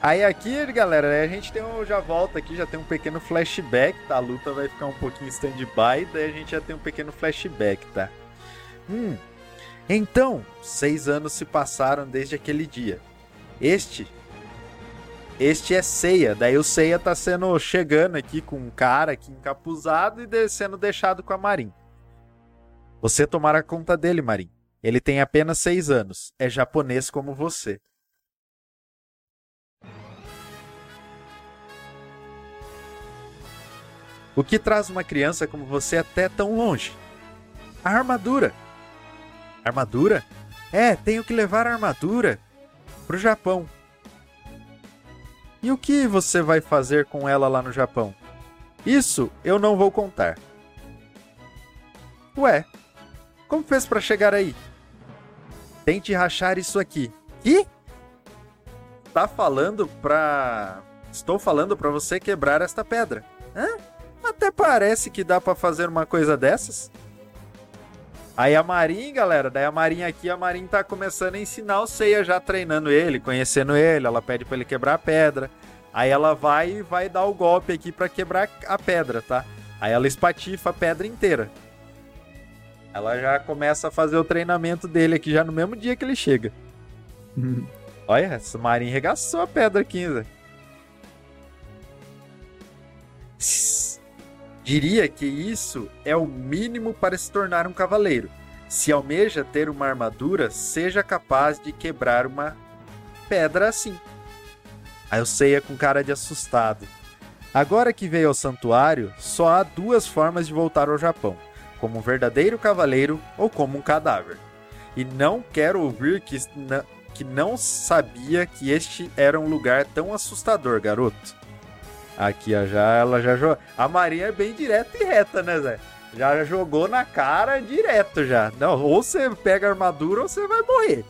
Aí aqui, galera, a gente tem um, já volta aqui, já tem um pequeno flashback, tá? A luta vai ficar um pouquinho stand-by, daí a gente já tem um pequeno flashback, tá? Hum. Então, seis anos se passaram desde aquele dia. Este. Este é Ceia. Daí o Ceia tá sendo chegando aqui com um cara aqui encapuzado e sendo deixado com a Marin. Você tomará conta dele, Marin. Ele tem apenas seis anos. É japonês como você. O que traz uma criança como você até tão longe? A armadura. Armadura? É, tenho que levar a armadura pro Japão. E o que você vai fazer com ela lá no Japão? Isso eu não vou contar. Ué, como fez para chegar aí? Tente rachar isso aqui. E? Tá falando pra. Estou falando para você quebrar esta pedra. Hã? Até parece que dá para fazer uma coisa dessas. Aí a Marin, galera, daí a Marin aqui, a Marin tá começando a ensinar o Seiya já treinando ele, conhecendo ele, ela pede para ele quebrar a pedra. Aí ela vai e vai dar o golpe aqui para quebrar a pedra, tá? Aí ela espatifa a pedra inteira. Ela já começa a fazer o treinamento dele aqui já no mesmo dia que ele chega. *laughs* Olha, essa Marin regaçou a pedra 15. Diria que isso é o mínimo para se tornar um cavaleiro. Se almeja ter uma armadura, seja capaz de quebrar uma pedra assim. Aí eu Seiya com cara de assustado. Agora que veio ao santuário, só há duas formas de voltar ao Japão: como um verdadeiro cavaleiro ou como um cadáver. E não quero ouvir que, que não sabia que este era um lugar tão assustador, garoto. Aqui, ó, já, ela já jogou. A Maria é bem direta e reta, né, Zé? Já jogou na cara direto já. Não, ou você pega a armadura ou você vai morrer.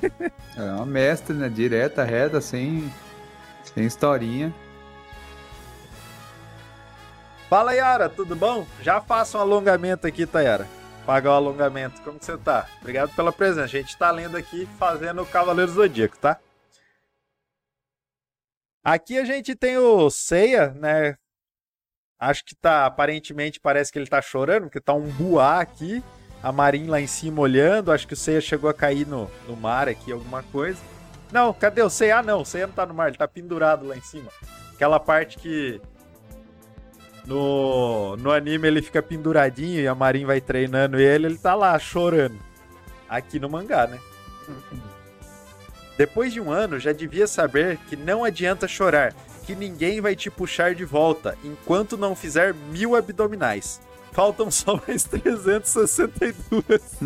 *laughs* É uma mestre, né? Direta, reta, sem, sem historinha. Fala, Yara, tudo bom? Já faça um alongamento aqui, Tayara. Pagar o alongamento. Como que você tá? Obrigado pela presença. A gente tá lendo aqui, fazendo o Cavaleiro Zodíaco, tá? Aqui a gente tem o Seiya, né? Acho que tá, aparentemente parece que ele tá chorando, porque tá um buá aqui. A Marin lá em cima olhando. Acho que o Seiya chegou a cair no, no mar aqui, alguma coisa. Não, cadê o Seiya? Ah, não, o Seiya não tá no mar, ele tá pendurado lá em cima. Aquela parte que no, no anime ele fica penduradinho e a Marin vai treinando ele, ele tá lá chorando. Aqui no mangá, né? Depois de um ano, já devia saber que não adianta chorar, que ninguém vai te puxar de volta enquanto não fizer mil abdominais. Faltam *laughs* só mais 362. *laughs*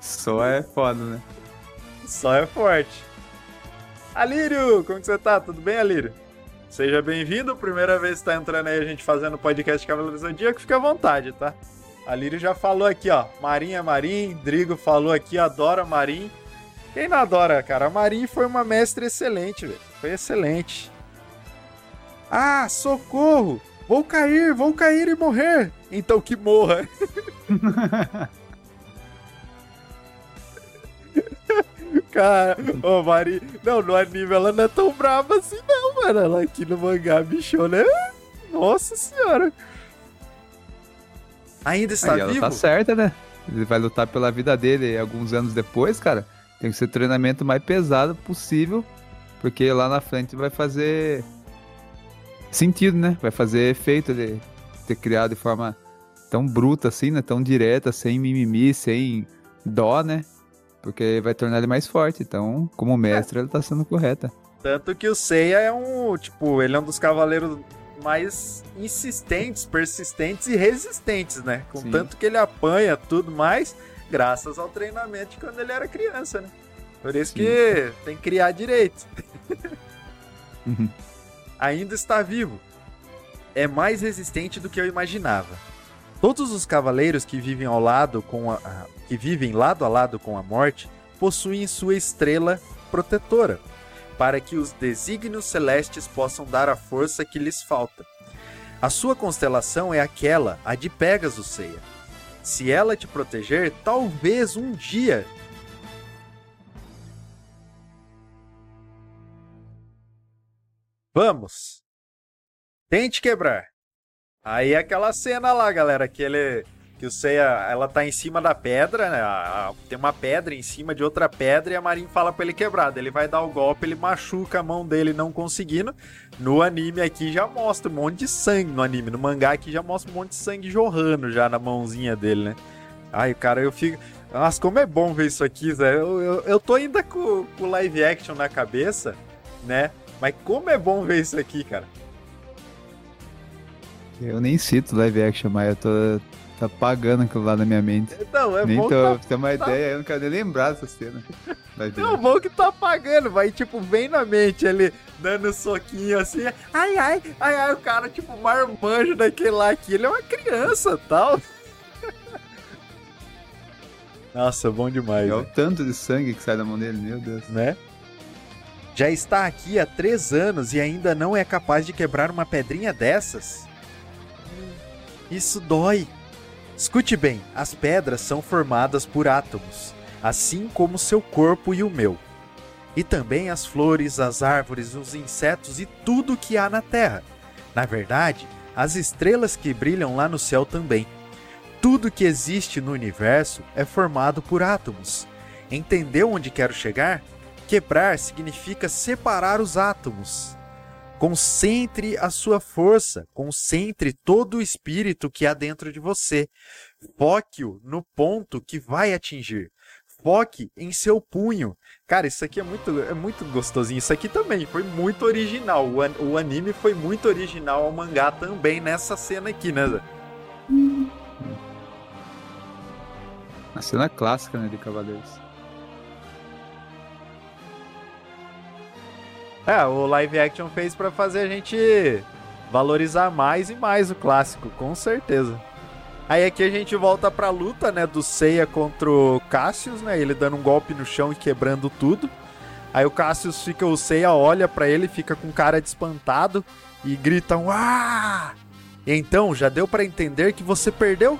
só é foda, né? Só é forte. Alírio, como que você tá? Tudo bem, Alírio? Seja bem-vindo. Primeira vez que tá entrando aí a gente fazendo podcast Cavaleiros do Zodíaco, fica à vontade, tá? A Lírio já falou aqui, ó. Marinha Marim. Drigo falou aqui, adora Marim. Quem não adora, cara? A Marim foi uma mestre excelente, velho. Foi excelente. Ah, socorro! Vou cair, vou cair e morrer. Então que morra. *laughs* Cara, ô Mari. Não, no anime ela não é tão brava assim, não, mano. Ela aqui no mangá bichona é. Nossa senhora. Ainda está Aí, vivo? Ela tá certa, né? Ele vai lutar pela vida dele alguns anos depois, cara. Tem que ser o treinamento mais pesado possível, porque lá na frente vai fazer sentido, né? Vai fazer efeito ele ter criado de forma tão bruta assim, né? Tão direta, sem mimimi, sem dó, né? Porque vai tornar ele mais forte. Então, como mestre, é. ele tá sendo correta. Tanto que o Seiya é um, tipo, ele é um dos cavaleiros mais insistentes, persistentes e resistentes, né? Com Sim. tanto que ele apanha tudo mais, graças ao treinamento de quando ele era criança, né? Por isso Sim. que tem que criar direito. uhum. Ainda está vivo. É mais resistente do que eu imaginava. Todos os cavaleiros que vivem ao lado com a, que vivem lado a lado com a morte possuem sua estrela protetora para que os desígnios celestes possam dar a força que lhes falta. A sua constelação é aquela, a de Pegasus, Ceia. Se ela te proteger, talvez um dia. Vamos! Tente quebrar. Aí é aquela cena lá, galera, que ele Que o Seiya, ela tá em cima da pedra, né? A- a- tem uma pedra em cima de outra pedra e a Marin fala pra ele quebrar. Ele vai dar o golpe, ele machuca a mão dele não conseguindo. No anime aqui já mostra um monte de sangue no anime. No mangá aqui já mostra um monte de sangue jorrando já na mãozinha dele, né? Ai, cara, eu fico. Nossa, como é bom ver isso aqui, Zé. Eu, eu, eu tô ainda com o live action na cabeça, né? Mas como é bom ver isso aqui, cara. Eu nem cito live action, mas eu tô tá apagando aquilo lá na minha mente. Não, é nem bom tô, que tá, uma ideia, eu não quero nem lembrar dessa cena. Não, action. bom que tá apagando, vai tipo, vem na mente ele dando soquinho assim, ai, ai, ai, ai, o cara, tipo, marmanjo daquele lá aqui, ele é uma criança tal. *laughs* Nossa, bom demais, É né? o tanto de sangue que sai da mão dele, meu Deus. né? Já está aqui há três anos e ainda não é capaz de quebrar uma pedrinha dessas? Isso dói. Escute bem, as pedras são formadas por átomos, assim como seu corpo e o meu. E também as flores, as árvores, os insetos e tudo que há na Terra. Na verdade, as estrelas que brilham lá no céu também. Tudo que existe no universo é formado por átomos. Entendeu onde quero chegar? Quebrar significa separar os átomos. Concentre a sua força, concentre todo o espírito que há dentro de você. Foque-o no ponto que vai atingir. Foque em seu punho. Cara, isso aqui é muito, é muito gostosinho. Isso aqui também foi muito original. O, an- o anime foi muito original ao mangá também nessa cena aqui, né? A cena clássica, né, de Cavaleiros. É, o live action fez pra fazer a gente valorizar mais e mais o clássico, com certeza. Aí aqui a gente volta pra luta, né, do Seiya contra o Cassius, né, ele dando um golpe no chão e quebrando tudo. Aí o Cassius fica, o Seiya olha pra ele, fica com cara de espantado e grita um ah! Então, já deu pra entender que você perdeu?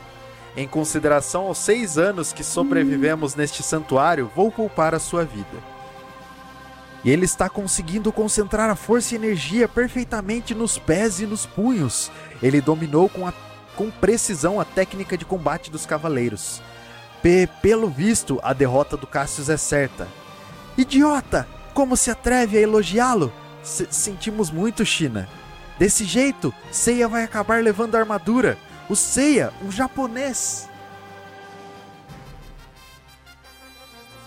Em consideração aos seis anos que sobrevivemos neste santuário, vou poupar a sua vida. E ele está conseguindo concentrar a força e energia perfeitamente nos pés e nos punhos. Ele dominou com, a- com precisão a técnica de combate dos cavaleiros. Pe- pelo visto, a derrota do Cassius é certa. Idiota! Como se atreve a elogiá-lo? Se- sentimos muito, China. Desse jeito, Seiya vai acabar levando a armadura. O Seiya, um japonês.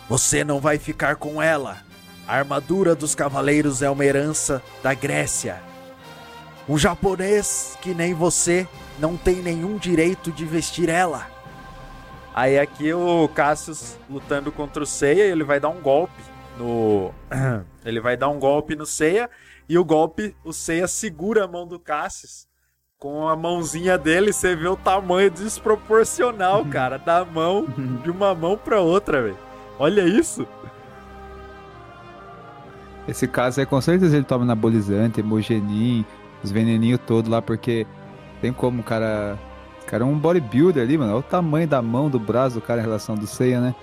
Você não vai ficar com ela. A armadura dos cavaleiros é uma herança da Grécia. Um japonês que nem você não tem nenhum direito de vestir ela. Aí aqui o Cassius lutando contra o Seiya, ele vai dar um golpe no *clears throat* ele vai dar um golpe no Seiya e o golpe o Seiya segura a mão do Cassius com a mãozinha dele, você vê o tamanho desproporcional, cara, da mão de uma mão para outra, velho. Olha isso. Esse caso aí, com certeza ele toma anabolizante, hemogenin, os veneninhos todos lá, porque tem como o cara. O cara é um bodybuilder ali, mano. Olha o tamanho da mão, do braço do cara em relação do Seiya, né?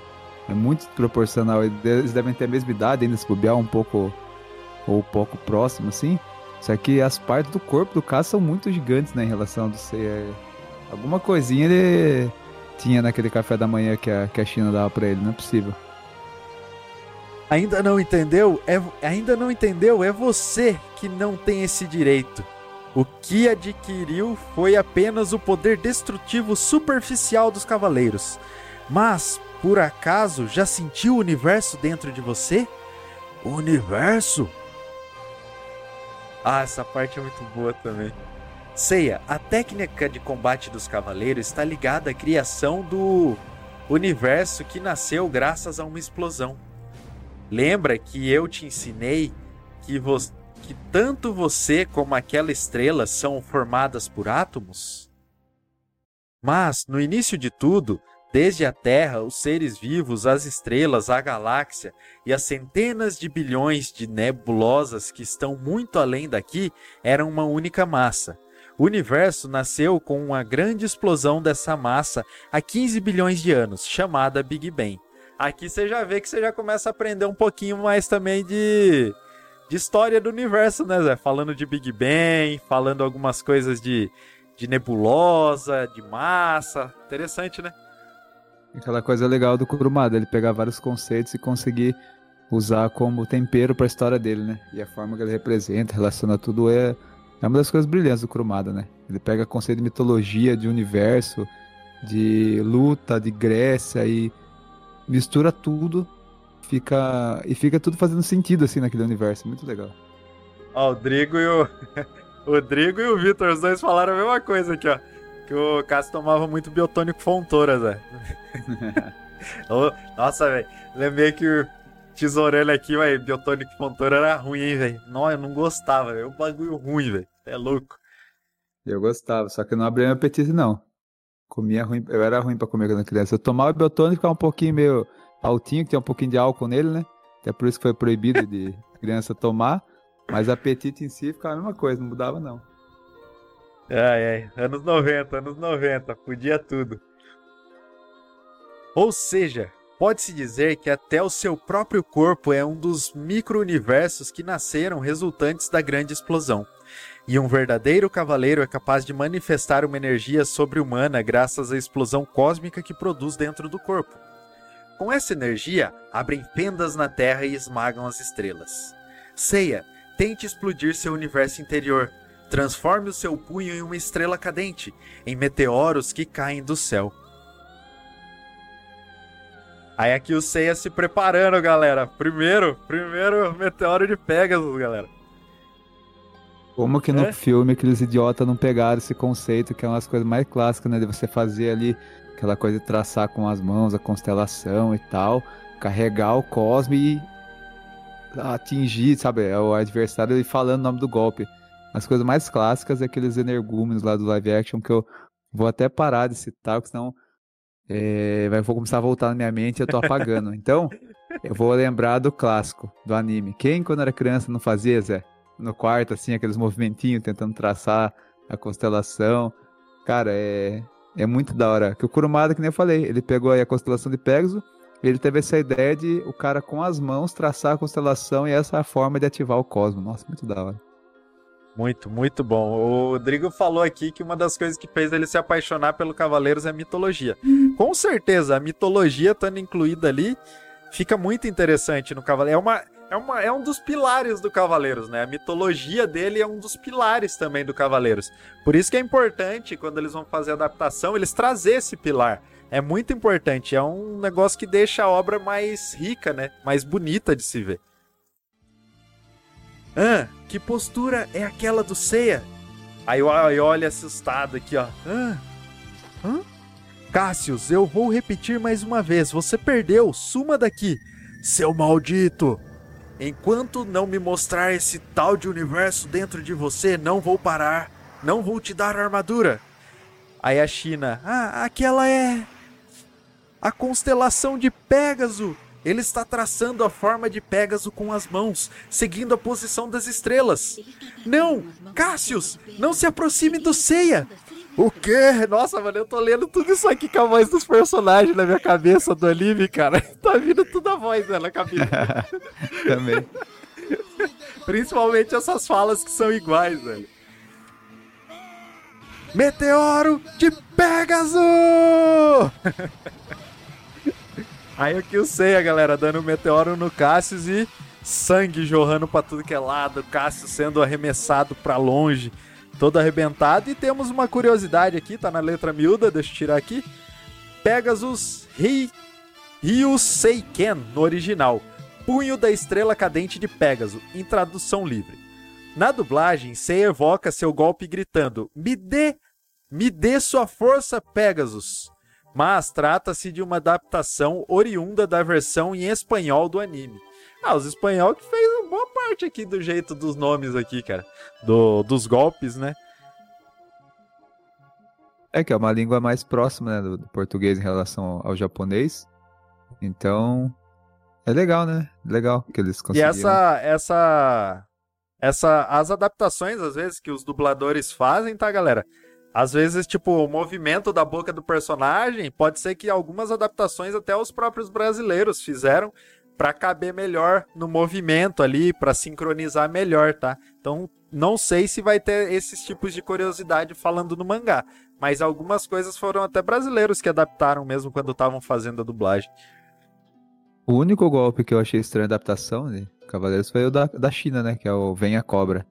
É muito proporcional. Eles devem ter a mesma idade ainda, se bobear um pouco ou um pouco próximo, assim. Só que as partes do corpo do cara são muito gigantes, né, em relação do Seiya. Alguma coisinha ele tinha naquele café da manhã que a, que a China dava pra ele, não é possível. Ainda não entendeu? É, ainda não entendeu? É você que não tem esse direito. O que adquiriu foi apenas o poder destrutivo superficial dos cavaleiros. Mas, por acaso, já sentiu o universo dentro de você? O universo? Ah, essa parte é muito boa também. Seiya, a técnica de combate dos cavaleiros está ligada à criação do universo que nasceu graças a uma explosão. Lembra que eu te ensinei que, que tanto você como aquela estrela são formadas por átomos? Mas, no início de tudo, desde a Terra, os seres vivos, as estrelas, a galáxia e as centenas de bilhões de nebulosas que estão muito além daqui eram uma única massa. O universo nasceu com uma grande explosão dessa massa há 15 bilhões de anos, chamada Big Bang. Aqui você já vê que você já começa a aprender um pouquinho mais também de, de história do universo, né, Zé? Falando de Big Bang, falando algumas coisas de, de nebulosa, de massa. Interessante, né? Aquela coisa legal do Kurumada, ele pegar vários conceitos e conseguir usar como tempero para a história dele, né? E a forma que ele representa, relaciona tudo é, é uma das coisas brilhantes do Kurumada, né? Ele pega conceito de mitologia, de universo, de luta, de Grécia e mistura tudo, fica e fica tudo fazendo sentido assim naquele universo, muito legal. Ó, o Drigo e o *laughs* o Drigo e o Vitor, os dois falaram a mesma coisa aqui, ó. Que o Cássio tomava muito biotônico Fontoura, Zé. *laughs* Nossa, velho. Lembrei que o tesourando aqui, velho, biotônico Fontoura era ruim, hein, velho. Não, eu não gostava, velho. É um bagulho ruim, velho. É louco. Eu gostava, só que eu não abria meu apetite, não. Comia ruim, eu era ruim pra comer quando criança. Eu tomava biotônico, ficava um pouquinho meio altinho, que tem um pouquinho de álcool nele, né? Até por isso que foi proibido de *laughs* criança tomar. Mas apetite em si ficava a mesma coisa, não mudava não. Ai, ai, anos 90, anos 90, podia tudo. Ou seja, pode-se dizer que até o seu próprio corpo é um dos micro-universos que nasceram resultantes da grande explosão. E um verdadeiro cavaleiro é capaz de manifestar uma energia sobre-humana graças à explosão cósmica que produz dentro do corpo. Com essa energia, abrem fendas na Terra e esmagam as estrelas. Seiya Tente explodir seu universo interior. Transforme o seu punho em uma estrela cadente, em meteoros que caem do céu. Aí aqui o Seiya se preparando, galera. Primeiro, primeiro meteoro de Pegasus, galera. Como que no é? filme aqueles idiotas não pegaram esse conceito, que é uma das coisas mais clássicas, né? De você fazer ali aquela coisa de traçar com as mãos a constelação e tal, carregar o cosme e atingir, sabe, é o adversário e falando o nome do golpe. As coisas mais clássicas é aqueles energúmenos lá do live action que eu vou até parar de citar, porque senão é, vai, vou começar a voltar na minha mente e eu tô apagando. Então, eu vou lembrar do clássico, do anime. Quem, quando era criança, não fazia, Zé? No quarto, assim, aqueles movimentinhos tentando traçar a constelação. Cara, é, é muito da hora. Que o Kurumada, que nem eu falei, ele pegou aí a constelação de Pegasus ele teve essa ideia de o cara com as mãos traçar a constelação e essa é a forma de ativar o cosmos. Nossa, muito da hora. Muito, muito bom. O Rodrigo falou aqui que uma das coisas que fez ele se apaixonar pelo Cavaleiros é a mitologia. Com certeza, a mitologia estando incluída ali, fica muito interessante no Cavaleiro. É, uma, é, uma, é um dos pilares do Cavaleiros, né? A mitologia dele é um dos pilares também do Cavaleiros. Por isso que é importante, quando eles vão fazer a adaptação, eles trazer esse pilar é muito importante. É um negócio que deixa a obra mais rica, né? Mais bonita de se ver. Ah, que postura é aquela do Ceia? Aí eu olho assustado aqui, ó. Ah, hã? Cássius, eu vou repetir mais uma vez. Você perdeu. Suma daqui. Seu maldito. Enquanto não me mostrar esse tal de universo dentro de você, não vou parar. Não vou te dar armadura. Aí a China, ah, aquela é a constelação de Pégaso. Ele está traçando a forma de Pégaso com as mãos, seguindo a posição das estrelas. *laughs* Não! Cassius! Não se aproxime do Ceia! O quê? Nossa, mano, eu tô lendo tudo isso aqui com a voz dos personagens na minha cabeça do anime, cara. *laughs* Tá vindo tudo a voz né, na cabeça. *laughs* Também. Principalmente essas falas que são iguais, velho. Meteoro de Pégaso! *laughs* Aí o que eu sei, a galera, dando um meteoro no Cassius e sangue jorrando pra tudo que é lado, Cassius sendo arremessado pra longe, todo arrebentado. E temos uma curiosidade aqui, tá na letra miúda, deixa eu tirar aqui. Pegasus Ri... Ryuseiken, no original. Punho da Estrela Cadente de Pégaso, em tradução livre. Na dublagem, Sei evoca seu golpe gritando: Me dê! Me dê sua força, Pegasus! mas trata-se de uma adaptação oriunda da versão em espanhol do anime. Ah, os espanhol que fez uma boa parte aqui do jeito dos nomes aqui, cara. Do, dos golpes, né? É que é uma língua mais próxima né, do, do português em relação ao, ao japonês. Então, é legal, né? Legal que eles conseguiram. E essa, essa, essa, as adaptações às vezes que os dubladores fazem, tá, galera? Às vezes, tipo, o movimento da boca do personagem pode ser que algumas adaptações até os próprios brasileiros fizeram para caber melhor no movimento ali, para sincronizar melhor, tá? Então não sei se vai ter esses tipos de curiosidade falando no mangá. Mas algumas coisas foram até brasileiros que adaptaram mesmo quando estavam fazendo a dublagem. O único golpe que eu achei estranho a adaptação de Cavaleiros foi o da, da China, né? Que é o Venha Cobra.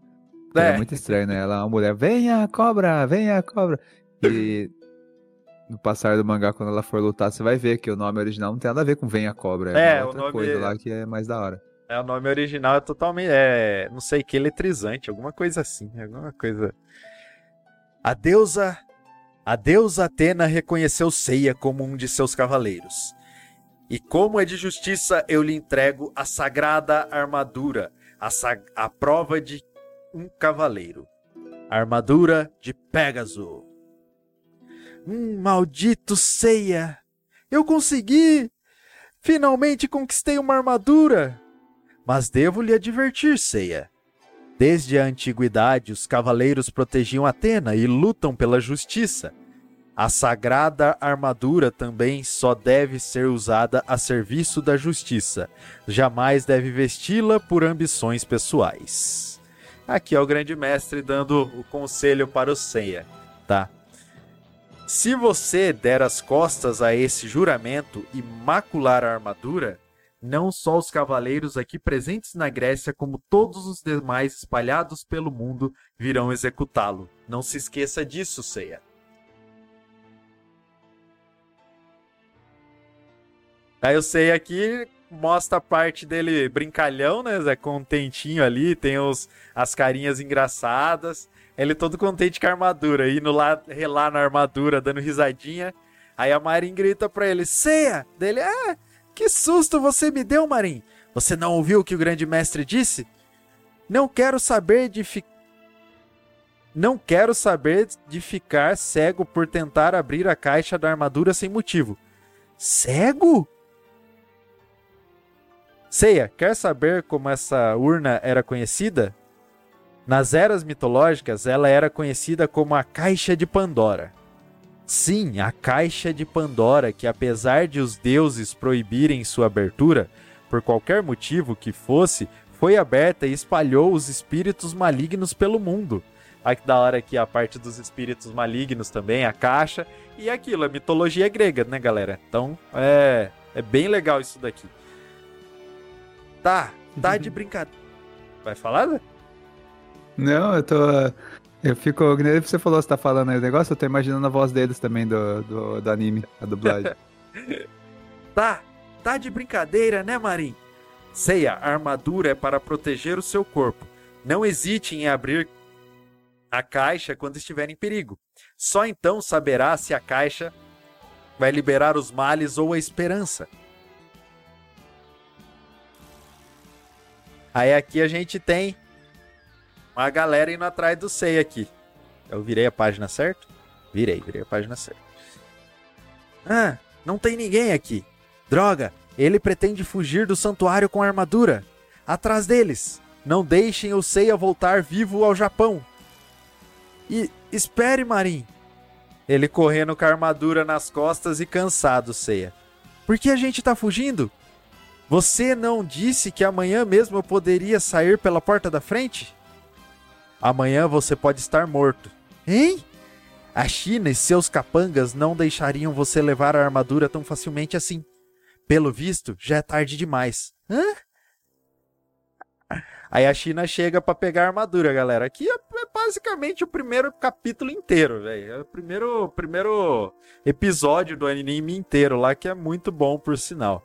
É. é muito estranho, né? Ela é uma mulher, venha cobra, venha cobra. E no passar do mangá, quando ela for lutar, você vai ver que o nome original não tem nada a ver com Venha Cobra. É, é outra nome... coisa lá que é mais da hora. É, o nome original é totalmente. É, não sei que eletrizante, alguma coisa assim. Alguma coisa. A deusa. A deusa Atena reconheceu Seiya como um de seus cavaleiros. E como é de justiça, eu lhe entrego a sagrada armadura, a, sag a prova de um cavaleiro. A armadura de Pégaso. Hum, maldito Seiya! Eu consegui! Finalmente conquistei uma armadura! Mas devo lhe advertir, Seiya. Desde a antiguidade, os cavaleiros protegiam Atena e lutam pela justiça. A sagrada armadura também só deve ser usada a serviço da justiça. Jamais deve vesti-la por ambições pessoais. Aqui é o grande mestre dando o conselho para o Seiya, tá? Se você der as costas a esse juramento e macular a armadura, não só os cavaleiros aqui presentes na Grécia, como todos os demais espalhados pelo mundo virão executá-lo. Não se esqueça disso, Seiya. Aí o Seiya aqui mostra a parte dele brincalhão, né? Contentinho ali, tem os, as carinhas engraçadas. Ele todo contente com a armadura, indo lá relar na armadura, dando risadinha. Aí a Marin grita pra ele, Seiya! Dele, ah, que susto você me deu, Marim! Você não ouviu o que o grande mestre disse? Não quero saber de ficar. Não quero saber de ficar cego por tentar abrir a caixa da armadura sem motivo. Cego? Ceia, quer saber como essa urna era conhecida? Nas eras mitológicas, ela era conhecida como a Caixa de Pandora. Sim, a caixa de Pandora, que apesar de os deuses proibirem sua abertura, por qualquer motivo que fosse, foi aberta e espalhou os espíritos malignos pelo mundo. Olha que da hora aqui a parte dos espíritos malignos também, a caixa e aquilo, a mitologia grega, né, galera? Então, é, é bem legal isso daqui. Tá, tá de *laughs* brincadeira. Vai falar, né? Não, eu tô. Eu fico, nem você falou, você tá falando aí o negócio, eu tô imaginando a voz deles também do, do, do anime, a dublagem. *laughs* tá, tá de brincadeira, né, Marim? Sei, a armadura é para proteger o seu corpo. Não hesite em abrir a caixa quando estiver em perigo. Só então saberá se a caixa vai liberar os males ou a esperança. Aí aqui a gente tem uma galera indo atrás do Sei aqui. Eu virei a página certo? Virei, virei a página certa. Ah, não tem ninguém aqui. Droga, ele pretende fugir do santuário com a armadura. Atrás deles. Não deixem o Seiya voltar vivo ao Japão. E espere, Marin. Ele correndo com a armadura nas costas e cansado, Seiya. Por que a gente tá fugindo? Você não disse que amanhã mesmo eu poderia sair pela porta da frente? Amanhã você pode estar morto. Hein? A China e seus capangas não deixariam você levar a armadura tão facilmente assim. Pelo visto, já é tarde demais. Hã? Aí a China chega para pegar a armadura, galera. Aqui é, é basicamente o primeiro capítulo inteiro, velho. É o primeiro, primeiro episódio do anime inteiro lá, que é muito bom, por sinal.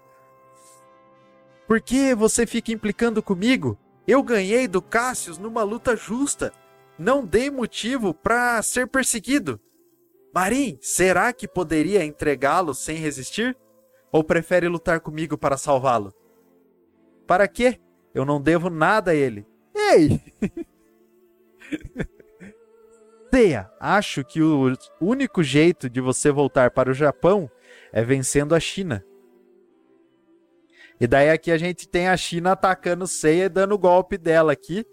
Por que você fica implicando comigo? Eu ganhei do Cassius numa luta justa. Não dei motivo para ser perseguido. Marim, será que poderia entregá-lo sem resistir? Ou prefere lutar comigo para salvá-lo? Para quê? Eu não devo nada a ele. Ei! *laughs* Teia, acho que o único jeito de você voltar para o Japão é vencendo a China. E daí aqui a gente tem a China atacando Seiya e dando o golpe dela aqui,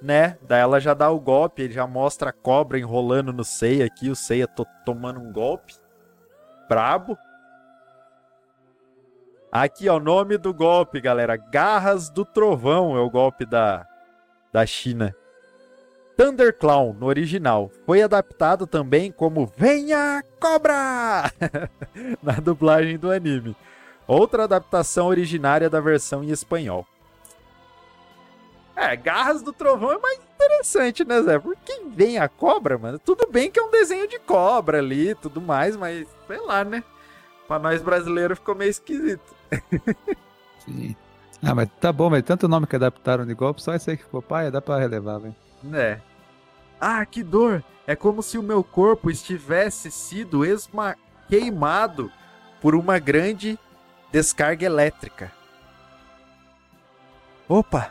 né? Daí ela já dá o golpe, ele já mostra a cobra enrolando no Seiya aqui, o Seiya to tomando um golpe. Brabo. Aqui, ó, o nome do golpe, galera. Garras do Trovão é o golpe da, da China. Thunderclown no original. Foi adaptado também como Venha Cobra *laughs* na dublagem do anime. Outra adaptação originária da versão em espanhol. É, Garras do Trovão é mais interessante, né, Zé? Porque vem a cobra, mano. Tudo bem que é um desenho de cobra ali tudo mais, mas sei lá, né? Pra nós brasileiros ficou meio esquisito. *laughs* Sim. Ah, mas tá bom, mas tanto nome que adaptaram de golpe, só esse aí que ficou pai, dá pra relevar, velho. É. Ah, que dor! É como se o meu corpo estivesse sido esma queimado por uma grande descarga elétrica. Opa!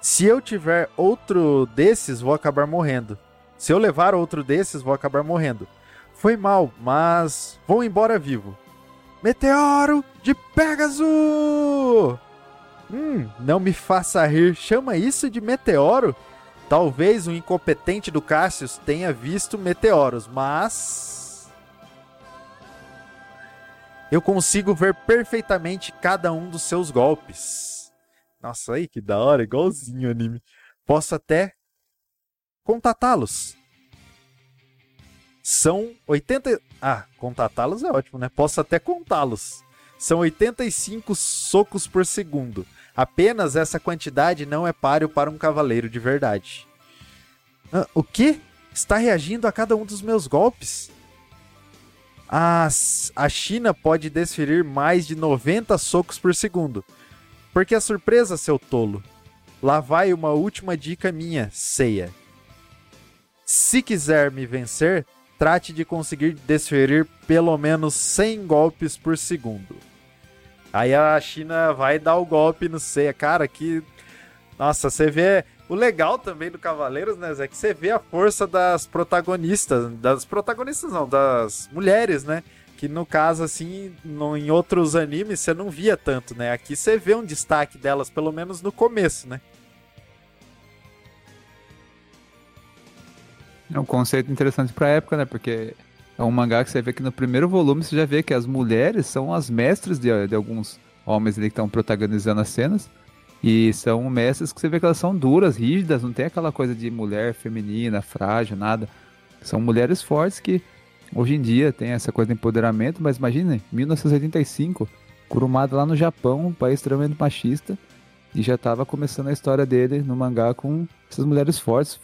Se eu tiver outro desses, vou acabar morrendo. Se eu levar outro desses, vou acabar morrendo. Foi mal, mas vou embora vivo. Meteoro de Pégaso! Hum, não me faça rir. Chama isso de meteoro? Talvez o incompetente do Cassius tenha visto meteoros, mas. Eu consigo ver perfeitamente cada um dos seus golpes. Nossa, aí que da hora, igualzinho o anime. Posso até contatá-los. São 80. Ah, contatá-los é ótimo, né? Posso até contá-los. São 85 socos por segundo. Apenas essa quantidade não é páreo para um cavaleiro de verdade. Ah, o que? Está reagindo a cada um dos meus golpes? A, a China pode desferir mais de 90 socos por segundo. Porque a surpresa, seu tolo. Lá vai uma última dica minha, ceia. Se quiser me vencer, trate de conseguir desferir pelo menos 100 golpes por segundo. Aí a China vai dar o golpe no Seiya. Cara, que. Nossa, você vê. O legal também do Cavaleiros, né, Zé? É que você vê a força das protagonistas. Das protagonistas, não, das mulheres, né? Que no caso, assim, no, em outros animes você não via tanto, né? Aqui você vê um destaque delas, pelo menos no começo, né? É um conceito interessante pra época, né? Porque é um mangá que você vê que no primeiro volume você já vê que as mulheres são as mestras de, de alguns homens ali que estão protagonizando as cenas. E são mestras que você vê que elas são duras, rígidas, não tem aquela coisa de mulher feminina, frágil, nada. São mulheres fortes que hoje em dia tem essa coisa de empoderamento, mas imagine, 1985, Kurumada lá no Japão, um país extremamente machista, e já estava começando a história dele no mangá com essas mulheres fortes,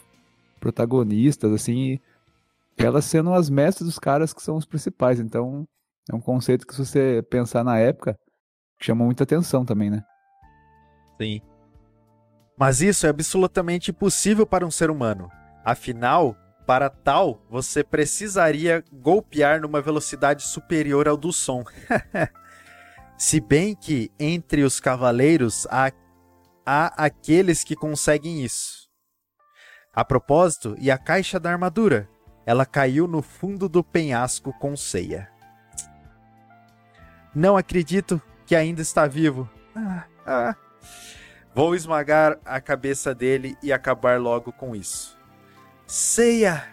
protagonistas, assim, elas sendo as mestras dos caras que são os principais. Então, é um conceito que, se você pensar na época, chama muita atenção também, né? Sim. Mas isso é absolutamente impossível para um ser humano. Afinal, para tal, você precisaria golpear numa velocidade superior ao do som. *laughs* Se bem que entre os cavaleiros há, há aqueles que conseguem isso. A propósito, e a caixa da armadura? Ela caiu no fundo do penhasco com ceia. Não acredito que ainda está vivo. Ah, ah. Vou esmagar a cabeça dele e acabar logo com isso. Ceia!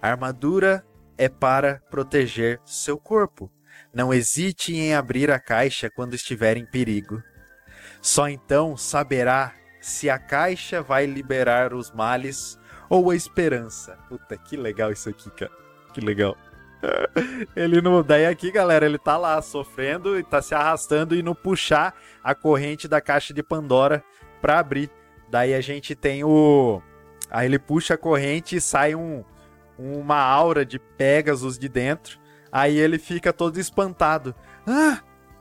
A armadura é para proteger seu corpo. Não hesite em abrir a caixa quando estiver em perigo. Só então saberá se a caixa vai liberar os males ou a esperança. Puta, que legal isso aqui, cara. Que legal. *laughs* Ele não. Daí aqui, galera, ele tá lá sofrendo e tá se arrastando e não puxar a corrente da caixa de Pandora pra abrir. Daí a gente tem o. Aí ele puxa a corrente e sai um, uma aura de Pegasus de dentro. Aí ele fica todo espantado. Ah!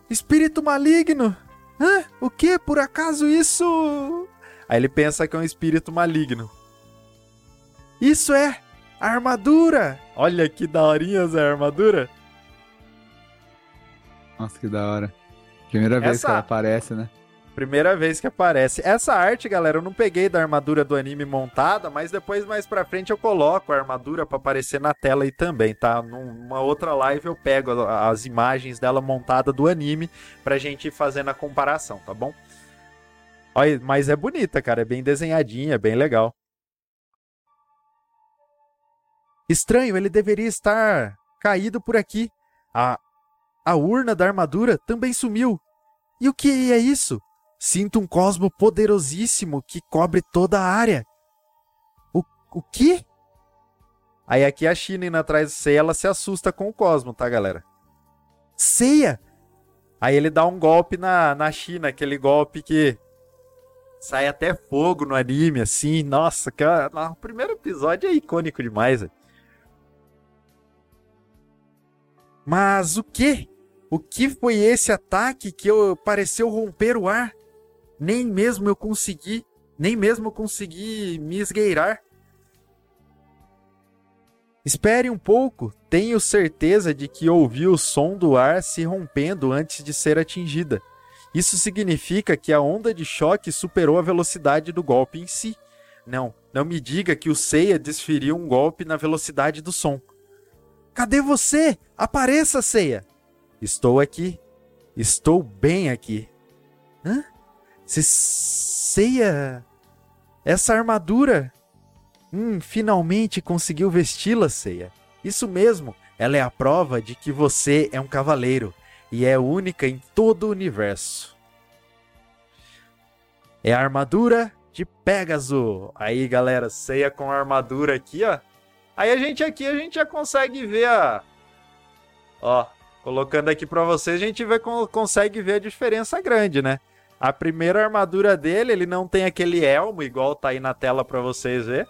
Espírito maligno! Ah! O que? Por acaso isso? Aí ele pensa que é um espírito maligno. Isso é armadura! Olha que daorinha essa armadura. Nossa, que da hora. Primeira vez essa... que ela aparece, né? Primeira vez que aparece. Essa arte, galera, eu não peguei da armadura do anime montada, mas depois mais pra frente eu coloco a armadura para aparecer na tela aí também, tá? Numa outra live eu pego as imagens dela montada do anime pra gente ir fazendo a comparação, tá bom? Olha, mas é bonita, cara, é bem desenhadinha, é bem legal. Estranho, ele deveria estar caído por aqui. A, a urna da armadura também sumiu. E o que é isso? Sinto um cosmo poderosíssimo que cobre toda a área. O o quê? Aí aqui a China indo atrás do Seiya, ela se assusta com o Cosmo, tá, galera? Seiya! Aí ele dá um golpe na, na China, aquele golpe que sai até fogo no anime, assim. Nossa, cara, o primeiro episódio é icônico demais. Véio. Mas o que? O que foi esse ataque que eu pareceu romper o ar? Nem mesmo eu consegui, nem mesmo eu consegui me esgueirar. Espere um pouco, tenho certeza de que ouvi o som do ar se rompendo antes de ser atingida. Isso significa que a onda de choque superou a velocidade do golpe em si. Não, não me diga que o Seiya desferiu um golpe na velocidade do som. Cadê você? Apareça, Seiya! Estou aqui. Estou bem aqui. Hã? Se Seiya. Essa armadura Hum, finalmente conseguiu vesti-la, Ceia. Isso mesmo, ela é a prova de que você é um cavaleiro e é única em todo o universo. É a armadura de Pégaso. Aí, galera, ceia com a armadura aqui, ó. Aí a gente aqui, a gente já consegue ver a... Ó, colocando aqui pra vocês, a gente vê, consegue ver a diferença grande, né? A primeira armadura dele, ele não tem aquele elmo, igual tá aí na tela pra vocês verem.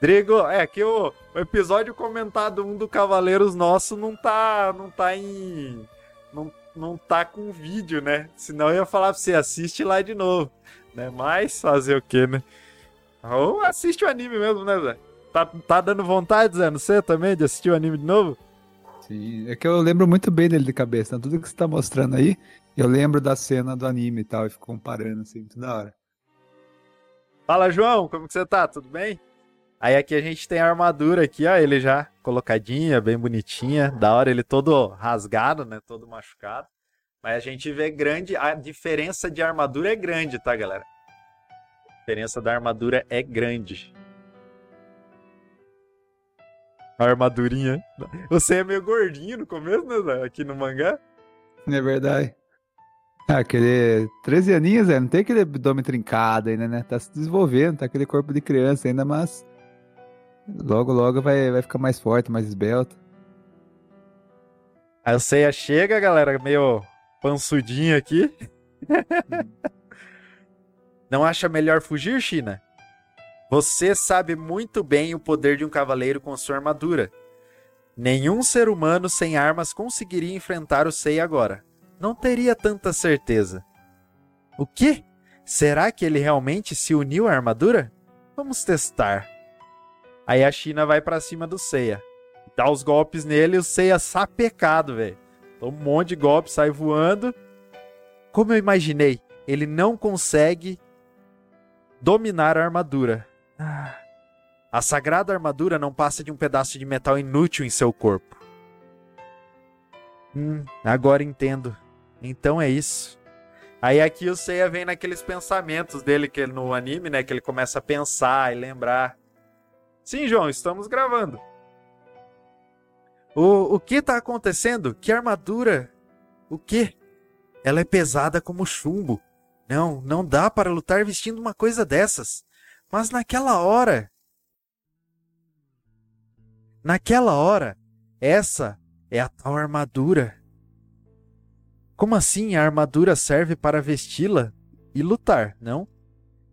Drigo, é que o, o, episódio comentado um do Cavaleiros nosso não tá, não tá em não, não tá com vídeo, né? Senão eu ia falar pra você assiste lá de novo, né? Mas fazer o quê, né? Ou assiste o anime mesmo, né, Zé? Tá, tá dando vontade, Zé, não sei também, de assistir o anime de novo? Sim, é que eu lembro muito bem dele de cabeça, né? tudo que você tá mostrando aí, eu lembro da cena do anime e tal, e fico comparando assim, muito da hora. Fala, João, como que você tá? Tudo bem? Aí aqui a gente tem a armadura aqui, ó, ele já colocadinha, bem bonitinha, da hora ele todo rasgado, né, todo machucado. Mas a gente vê grande, a diferença de armadura é grande, tá, galera? A diferença da armadura é grande. A armadurinha. Você é meio gordinho no começo, né, aqui no mangá? É verdade. Ah, aquele 13 aninhos, é, não tem aquele abdômen trincado ainda, né? Tá se desenvolvendo, tá aquele corpo de criança ainda, mas Logo, logo vai, vai ficar mais forte, mais esbelto. Aí o Seiya chega, galera, meio pansudinho aqui. *laughs* Não acha melhor fugir, China? Você sabe muito bem o poder de um cavaleiro com sua armadura. Nenhum ser humano sem armas conseguiria enfrentar o Sei agora. Não teria tanta certeza. O quê? Será que ele realmente se uniu à armadura? Vamos testar. Aí a China vai para cima do Seiya. Dá os golpes nele e o Seiya sapecado, velho. Um monte de golpes, sai voando. Como eu imaginei, ele não consegue dominar a armadura. A sagrada armadura não passa de um pedaço de metal inútil em seu corpo. Hum, agora entendo. Então é isso. Aí aqui o Seiya vem naqueles pensamentos dele que no anime, né, que ele começa a pensar e lembrar. Sim, João, estamos gravando. O, o que está acontecendo? Que armadura? O que? Ela é pesada como chumbo. Não, não dá para lutar vestindo uma coisa dessas. Mas naquela hora. Naquela hora, essa é a tal armadura. Como assim a armadura serve para vesti-la e lutar, não?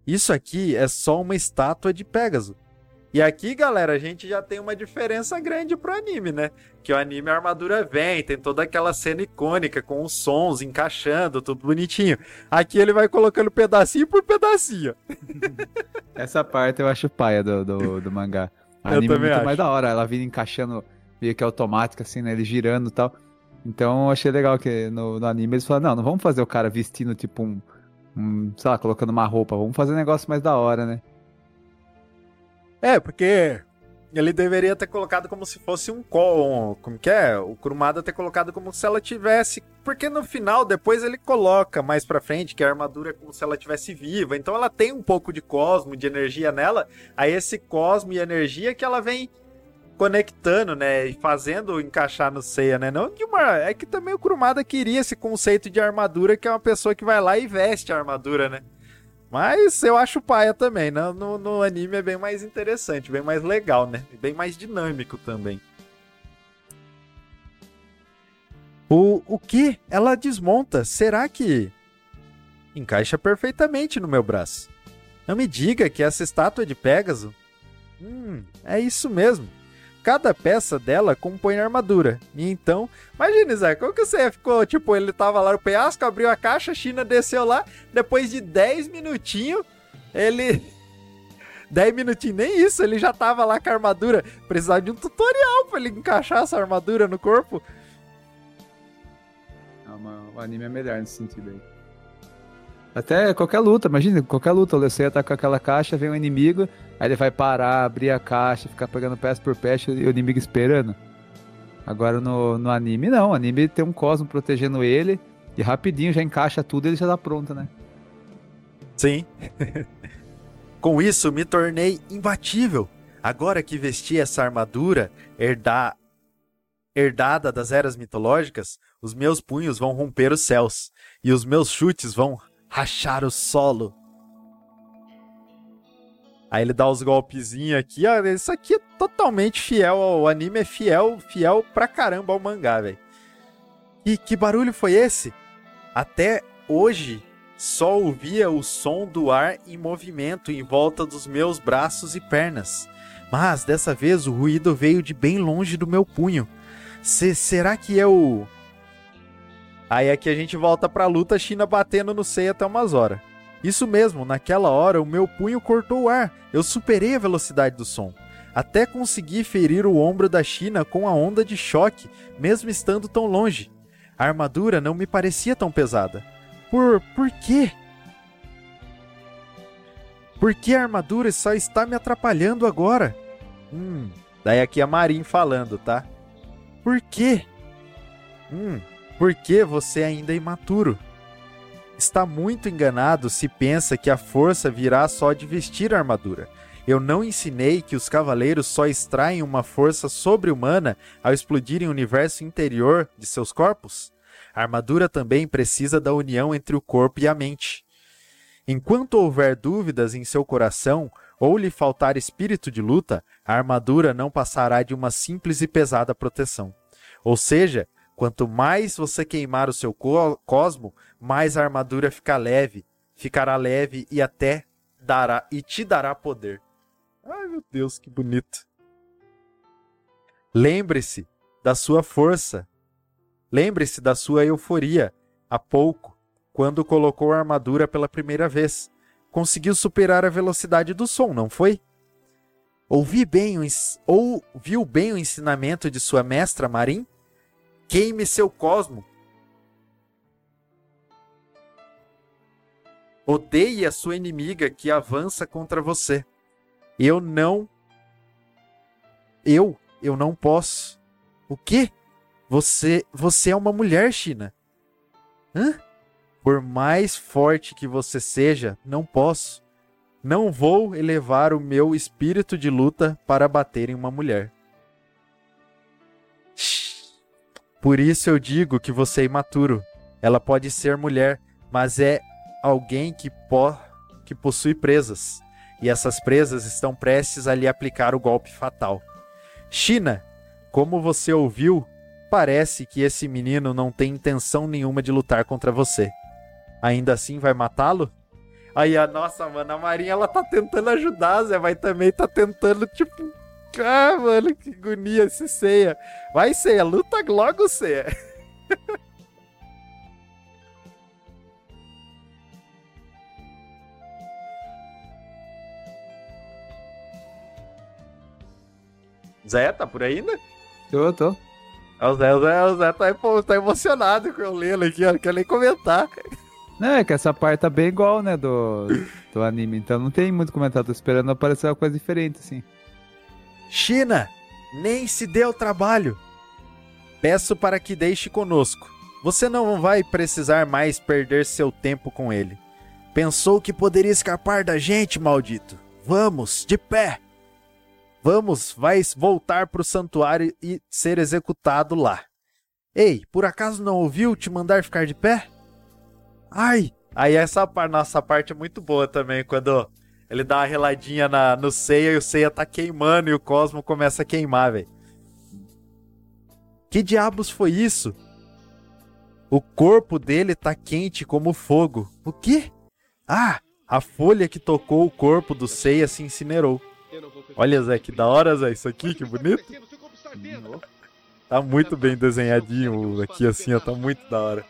Isso aqui é só uma estátua de Pégaso. E aqui, galera, a gente já tem uma diferença grande pro anime, né? Que o anime a armadura vem, tem toda aquela cena icônica com os sons encaixando, tudo bonitinho. Aqui ele vai colocando pedacinho por pedacinho. *laughs* Essa parte eu acho paia do, do, do mangá. O eu anime é muito acho. mais da hora, ela vindo encaixando meio que automática, assim, né? Ele girando e tal. Então eu achei legal que no, no anime eles falaram, não, não vamos fazer o cara vestindo tipo um, um, sei lá, colocando uma roupa, vamos fazer um negócio mais da hora, né? É, porque ele deveria ter colocado como se fosse um com, como que é? O Kurumada ter colocado como se ela tivesse, porque no final depois ele coloca mais para frente que a armadura é como se ela tivesse viva. Então ela tem um pouco de cosmo, de energia nela. Aí esse cosmo e energia que ela vem conectando, né, e fazendo encaixar no Seiya, né? Não de uma, é que também o Kurumada queria esse conceito de armadura que é uma pessoa que vai lá e veste a armadura, né? Mas eu acho paia também. Né? no, no, anime é bem mais interessante, bem mais legal, né? Bem mais dinâmico também. O, o que? Ela desmonta. Será que encaixa perfeitamente no meu braço? Não me diga que essa estátua de Pégaso. Hum, é isso mesmo. Cada peça dela compõe armadura. E então, imagine, Zé, como que você ficou? Tipo, ele tava lá no penhasco, abriu a caixa, a China desceu lá, depois de 10 minutinhos, ele. *laughs* 10 minutinhos, nem isso, ele já tava lá com a armadura. Precisava de um tutorial pra ele encaixar essa armadura no corpo. Não, o anime é melhor nesse sentido aí. Até qualquer luta, imagina, qualquer luta, o Lesseia tá com aquela caixa, vem um inimigo, aí ele vai parar, abrir a caixa, ficar pegando peça por peça e o inimigo esperando. Agora no, no anime não, o anime tem um Cosmo protegendo ele e rapidinho já encaixa tudo e ele já tá pronto, né? Sim. *laughs* Com isso me tornei imbatível. Agora que vesti essa armadura herdar... herdada das eras mitológicas, os meus punhos vão romper os céus e os meus chutes vão rachar o solo. Aí ele dá os golpezinhos aqui, ó. Isso aqui é totalmente fiel ao anime, é fiel, fiel pra caramba ao mangá, velho. E que barulho foi esse? Até hoje só ouvia o som do ar em movimento em volta dos meus braços e pernas. Mas dessa vez o ruído veio de bem longe do meu punho. Se, será que é o Aí aqui a gente volta pra luta, China batendo no Sei até umas horas. Isso mesmo, naquela hora o meu punho cortou o ar. Eu superei a velocidade do som. Até consegui ferir o ombro da China com a onda de choque, mesmo estando tão longe. A armadura não me parecia tão pesada. Por. por quê? Por que a armadura só está me atrapalhando agora? Hum. Daí aqui a Marin falando, tá? Por quê? Hum. Porque você ainda é imaturo. Está muito enganado se pensa que a força virá só de vestir a armadura. Eu não ensinei que os cavaleiros só extraem uma força sobre-humana ao explodirem o universo interior de seus corpos? A armadura também precisa da união entre o corpo e a mente. Enquanto houver dúvidas em seu coração ou lhe faltar espírito de luta, a armadura não passará de uma simples e pesada proteção. Ou seja, Quanto mais você queimar o seu co cosmo, mais a armadura fica leve, ficará leve e até dará e te dará poder. Ai meu Deus, que bonito. Lembre-se da sua força. Lembre-se da sua euforia há pouco, quando colocou a armadura pela primeira vez. Conseguiu superar a velocidade do som, não foi? Ouvi bem o, ouviu bem o ensinamento de sua mestra Marim? Queime seu cosmo. Odeie a sua inimiga que avança contra você. Eu não. Eu, eu não posso. O quê? Você, você é uma mulher, China. Hã? Por mais forte que você seja, não posso. Não vou elevar o meu espírito de luta para bater em uma mulher. Por isso eu digo que você é imaturo. Ela pode ser mulher, mas é alguém que, po que possui presas. E essas presas estão prestes a lhe aplicar o golpe fatal. China, como você ouviu, parece que esse menino não tem intenção nenhuma de lutar contra você. Ainda assim vai matá-lo? Aí a nossa, mano, a Marinha ela tá tentando ajudar, Zé, mas também tá tentando, tipo, ah, mano, que agonia esse ceia. Vai, ceia, luta logo, ceia. *laughs* Zé, tá por aí ainda? Tô, tô. O Zé, o Zé, o Zé tá, tá emocionado com eu lendo aqui, ó. Não quer nem comentar. É que essa parte tá bem igual, né, do, do anime. Então não tem muito comentário. Tô esperando aparecer uma coisa diferente, assim. China, nem se dê o trabalho. Peço para que deixe conosco. Você não vai precisar mais perder seu tempo com ele. Pensou que poderia escapar da gente, maldito? Vamos, de pé! Vamos, vai voltar para o santuário e ser executado lá. Ei, por acaso não ouviu te mandar ficar de pé? Ai, Aí essa nossa parte é muito boa também, quando ele dá uma reladinha na, no Seiya e o Seiya tá queimando e o Cosmo começa a queimar, velho. Que diabos foi isso? O corpo dele tá quente como fogo. O quê? Ah, a folha que tocou o corpo do Seiya se incinerou. Olha, Zé, que da hora, Zé, isso aqui, que bonito. Tá muito bem desenhadinho aqui, assim, ó, tá muito da hora.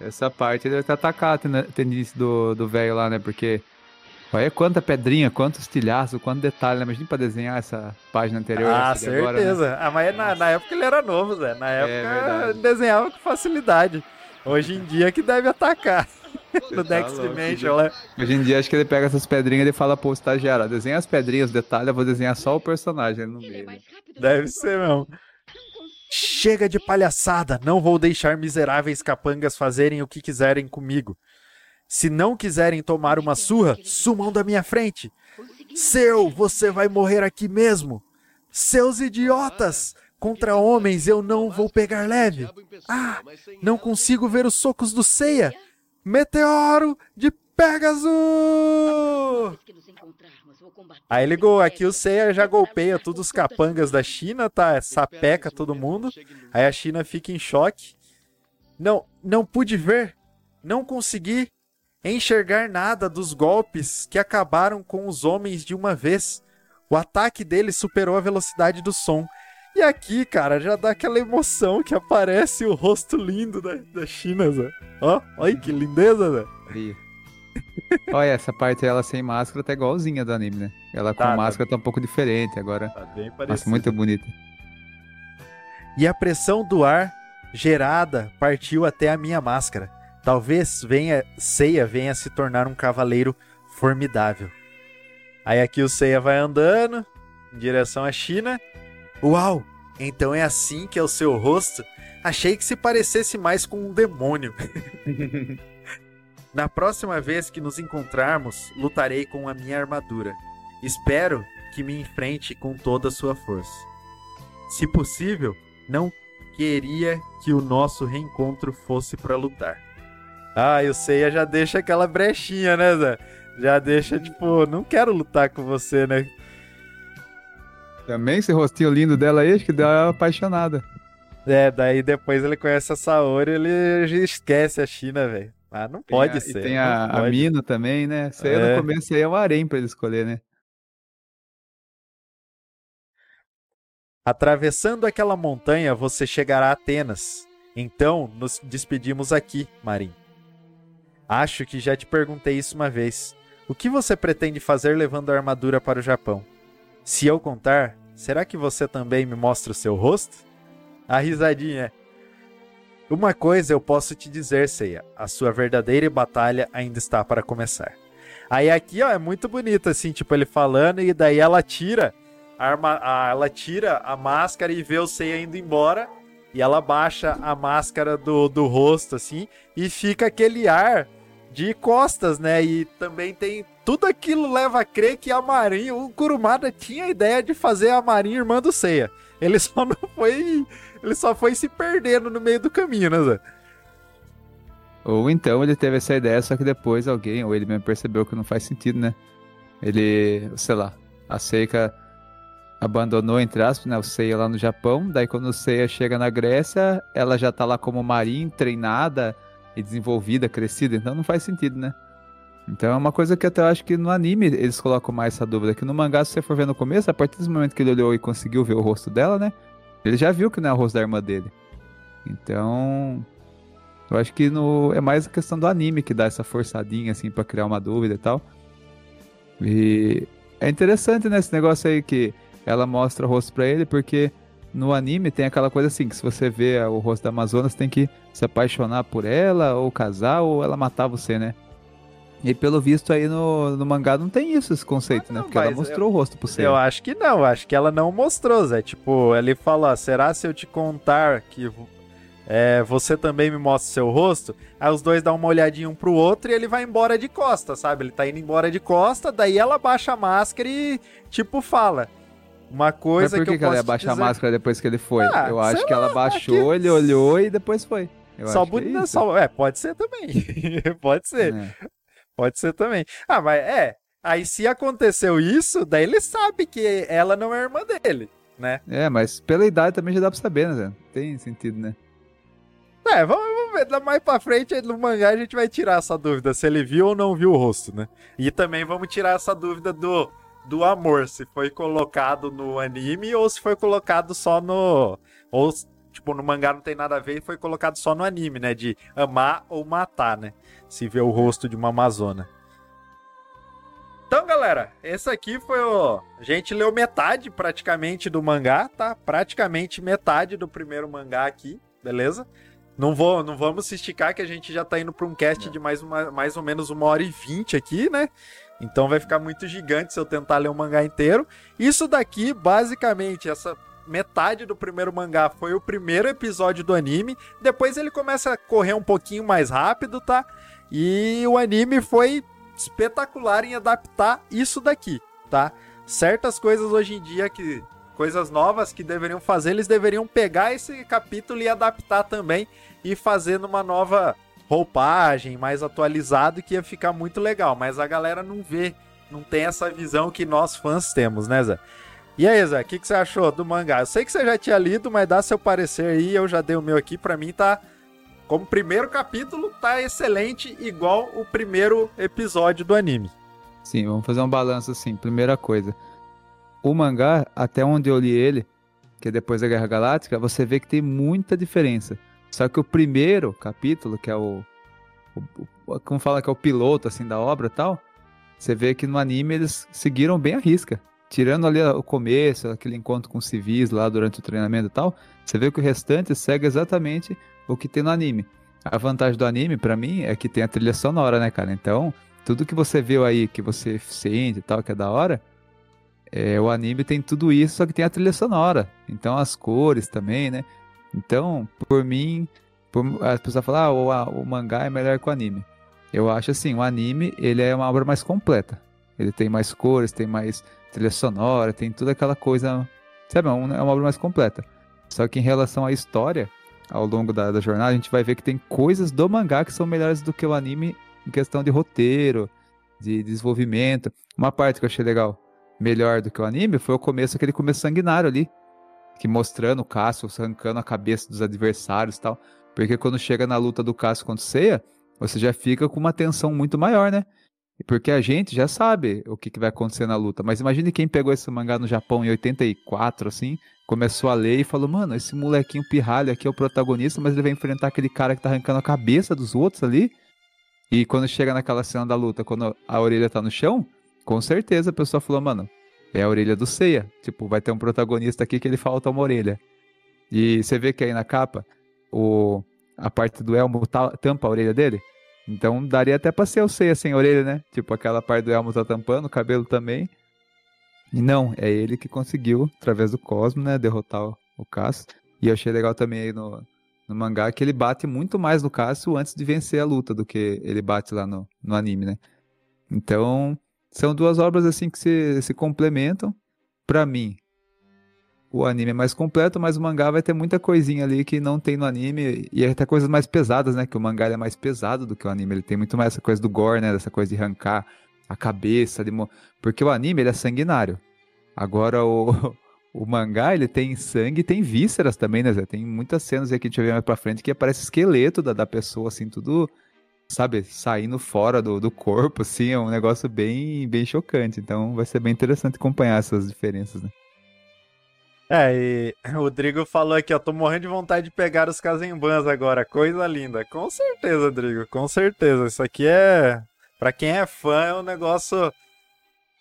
Essa parte ele vai atacar a tendência do velho lá, né? Porque olha quanta pedrinha, quanto estilhaço, quanto detalhe, né? Imagina pra desenhar essa página anterior. Ah, certeza. Agora, né? Ah, mas na, na, época ele era novo, Zé. Na é época é desenhava com facilidade. Hoje em dia que deve atacar. *laughs* no tá Next Dimension lá. Hoje em dia acho que ele pega essas pedrinhas e fala pro estagiário, desenha as pedrinhas, detalhe, eu vou desenhar só o personagem no meio. Deve ser mesmo. Chega de palhaçada, não vou deixar miseráveis capangas fazerem o que quiserem comigo. Se não quiserem tomar uma surra, sumam da minha frente. Seu, você vai morrer aqui mesmo. Seus idiotas! Contra homens eu não vou pegar leve. Ah, não consigo ver os socos do Ceia. Meteoro de Pegasus! Aí ligou, aqui o Seiya já golpeia todos os capangas da China, tá? Sapeca todo mundo. Aí a China fica em choque. Não, não pude ver, não consegui enxergar nada dos golpes que acabaram com os homens de uma vez. O ataque dele superou a velocidade do som. E aqui, cara, já dá aquela emoção que aparece o rosto lindo da, da China, Zé. Ó, olha que lindeza, Zé. Olha, essa parte dela sem máscara tá igualzinha do anime, né? Ela com tá, tá. máscara tá. tá um pouco diferente agora. Tá bem parecido. Nossa, muito bonita. E a pressão do ar gerada partiu até a minha máscara. Talvez venha Seiya venha se tornar um cavaleiro formidável. Aí aqui o Seiya vai andando em direção à China Uau! Então é assim que é o seu rosto? Achei que se parecesse mais com um demônio. *laughs* Na próxima vez que nos encontrarmos, lutarei com a minha armadura. Espero que me enfrente com toda a sua força. Se possível, não queria que o nosso reencontro fosse para lutar. Ah, o Seiya já deixa aquela brechinha, né, Zé? Já deixa, tipo, não quero lutar com você, né? Também esse rostinho lindo dela aí, acho que deu uma apaixonada. É, daí depois ele conhece a Saori e ele esquece a China, velho. Ah, não tem pode a, ser. E tem a, a Mino também, né? Isso aí é. no começo aí é um harém pra ele escolher, né? Atravessando aquela montanha, você chegará a Atenas. Então, nos despedimos aqui, Marim. Acho que já te perguntei isso uma vez. O que você pretende fazer levando a armadura para o Japão? Se eu contar, será que você também me mostra o seu rosto? A risadinha. Uma coisa eu posso te dizer, Seiya, a sua verdadeira batalha ainda está para começar. Aí aqui, ó, é muito bonito assim, tipo ele falando e daí ela tira a arma, a, ela tira a máscara e vê o Seiya indo embora e ela baixa a máscara do, do rosto assim e fica aquele ar de costas, né? E também tem tudo aquilo leva a crer que a Marinha, o Kurumada tinha a ideia de fazer a Marinha irmã do Seiya. Ele só *laughs* não foi, ele só foi se perdendo no meio do caminho, né, Zé? Ou então ele teve essa ideia, só que depois alguém, ou ele mesmo percebeu que não faz sentido, né? Ele, sei lá, a Seika abandonou, entre aspas, né, o Seiya lá no Japão, daí quando o Seiya chega na Grécia, ela já tá lá como Marin, treinada e desenvolvida, crescida, então não faz sentido, né? Então é uma coisa que até eu acho que no anime eles colocam mais essa dúvida. Que no mangá, se você for ver no começo, a partir do momento que ele olhou e conseguiu ver o rosto dela, né? Ele já viu que não é o rosto da irmã dele. Então. Eu acho que no, é mais a questão do anime que dá essa forçadinha, assim, para criar uma dúvida e tal. E é interessante, né, esse negócio aí que ela mostra o rosto pra ele, porque no anime tem aquela coisa assim, que se você vê o rosto da Amazonas, tem que se apaixonar por ela, ou casar, ou ela matar você, né? E pelo visto aí no, no mangá não tem isso, esse conceito, ah, não, né? Porque ela mostrou eu, o rosto pro Seiya. Eu acho que não, acho que ela não mostrou, Zé. Tipo, ele fala, será se eu te contar que é, você também me mostra o seu rosto? Aí os dois dão uma olhadinha um pro outro e ele vai embora de costa, sabe? Ele tá indo embora de costa, daí ela baixa a máscara e, tipo, fala. Uma coisa Mas por que, que, eu que ela ia baixar dizer... a máscara depois que ele foi? Ah, eu acho que lá, ela baixou, aqui... ele olhou e depois foi. Eu só que é só, é, pode ser também. *laughs* pode ser. É. Pode ser também. Ah, mas é. Aí se aconteceu isso, daí ele sabe que ela não é irmã dele, né? É, mas pela idade também já dá pra saber, né, Zé? Tem sentido, né? É, vamos, vamos ver. Mais pra frente no mangá a gente vai tirar essa dúvida se ele viu ou não viu o rosto, né? E também vamos tirar essa dúvida do, do amor, se foi colocado no anime ou se foi colocado só no. Ou, tipo, no mangá não tem nada a ver e foi colocado só no anime, né? De amar ou matar, né? Se vê o rosto de uma Amazona. Então, galera, esse aqui foi o. A gente leu metade praticamente do mangá, tá? Praticamente metade do primeiro mangá aqui, beleza? Não, vou, não vamos se esticar que a gente já tá indo para um cast de mais, uma, mais ou menos uma hora e vinte aqui, né? Então vai ficar muito gigante se eu tentar ler o mangá inteiro. Isso daqui, basicamente, essa metade do primeiro mangá foi o primeiro episódio do anime. Depois ele começa a correr um pouquinho mais rápido, tá? E o anime foi espetacular em adaptar isso daqui, tá? Certas coisas hoje em dia que coisas novas que deveriam fazer, eles deveriam pegar esse capítulo e adaptar também e fazer numa nova roupagem, mais atualizado, que ia ficar muito legal. Mas a galera não vê, não tem essa visão que nós fãs temos, né, Zé? E aí, Zé, o que, que você achou do mangá? Eu sei que você já tinha lido, mas dá seu parecer aí, eu já dei o meu aqui, pra mim tá. Como primeiro capítulo, tá excelente, igual o primeiro episódio do anime. Sim, vamos fazer um balanço assim. Primeira coisa. O mangá, até onde eu li ele, que é depois da Guerra Galáctica, você vê que tem muita diferença. Só que o primeiro capítulo, que é o, o, o como fala que é o piloto assim da obra tal, você vê que no anime eles seguiram bem a risca. Tirando ali o começo, aquele encontro com os civis lá durante o treinamento e tal, você vê que o restante segue exatamente o que tem no anime. A vantagem do anime, pra mim, é que tem a trilha sonora, né, cara? Então, tudo que você viu aí, que você sente e tal, que é da hora, é, o anime tem tudo isso, só que tem a trilha sonora. Então, as cores também, né? Então, por mim, por, as pessoas falam, ah, o, a- o mangá é melhor que o anime. Eu acho assim, o anime, ele é uma obra mais completa. Ele tem mais cores, tem mais trilha sonora, tem toda aquela coisa, sabe, é é uma obra mais completa. Só que em relação à história, ao longo da, da jornada, a gente vai ver que tem coisas do mangá que são melhores do que o anime em questão de roteiro, de desenvolvimento. Uma parte que eu achei legal, melhor do que o anime, foi o começo, aquele começo sanguinário ali, que mostrando o Cássio arrancando a cabeça dos adversários e tal. Porque quando chega na luta do Cássio contra o Seiya, você já fica com uma tensão muito maior, né? Porque a gente já sabe o que, que vai acontecer na luta. Mas imagine quem pegou esse mangá no Japão em 84, assim, começou a ler e falou, mano, esse molequinho pirralho aqui é o protagonista, mas ele vai enfrentar aquele cara que tá arrancando a cabeça dos outros ali. E quando chega naquela cena da luta, quando a orelha tá no chão, com certeza a pessoa falou, mano, é a orelha do Seiya. Tipo, vai ter um protagonista aqui que ele falta uma orelha. E você vê que aí na capa, o, a parte do elmo ta- tampa a orelha dele. Então daria até pra ser o Seiya sem orelha, né? Tipo, aquela parte do elmo tá tampando, o cabelo também. E não, é ele que conseguiu, através do Cosmo, né, derrotar o, o. E eu achei legal também aí no, no mangá que ele bate muito mais no Cássio antes de vencer a luta do que ele bate lá no, no anime, né? Então, são duas obras assim que se, se complementam. Pra mim, o anime é mais completo, mas o mangá vai ter muita coisinha ali que não tem no anime. E até coisas mais pesadas, né? Que o mangá é mais pesado do que o anime. Ele tem muito mais essa coisa do gore, né? Dessa coisa de arrancar a cabeça. De. Porque o anime ele é sanguinário. Agora o, *laughs* o mangá ele tem sangue e tem vísceras também, né? Zé? Tem muitas cenas aí que a gente ver mais pra frente que aparece esqueleto da, da pessoa, assim, tudo, sabe, saindo fora do, do corpo, assim. É um negócio bem, bem chocante. Então vai ser bem interessante acompanhar essas diferenças, né? É, e *clears throat* o Rodrigo falou aqui, ó, tô morrendo de vontade de pegar os Kazembans agora, coisa linda. Com certeza, Rodrigo, com certeza. Isso aqui é, Pra quem é fã, é um negócio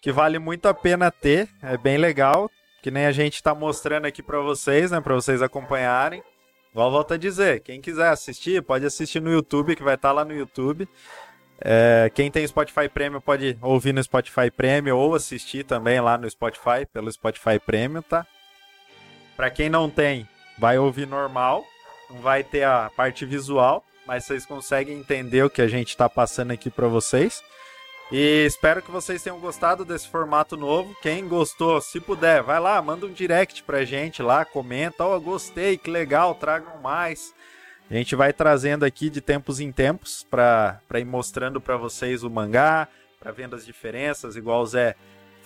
que vale muito a pena ter, é bem legal, que nem a gente tá mostrando aqui pra vocês, né, Pra vocês acompanharem. Igual volta a dizer, quem quiser assistir, pode assistir no YouTube, que vai estar lá no YouTube. É, quem tem Spotify Premium pode ouvir no Spotify Premium ou assistir também lá no Spotify, pelo Spotify Premium, tá? Pra quem não tem, vai ouvir normal, não vai ter a parte visual, mas vocês conseguem entender o que a gente tá passando aqui pra vocês. E espero que vocês tenham gostado desse formato novo. Quem gostou, se puder, vai lá, manda um direct pra gente lá, comenta, ó, gostei, que legal, tragam mais. A gente vai trazendo aqui de tempos em tempos para ir mostrando para vocês o mangá, para vendo as diferenças, igual o Zé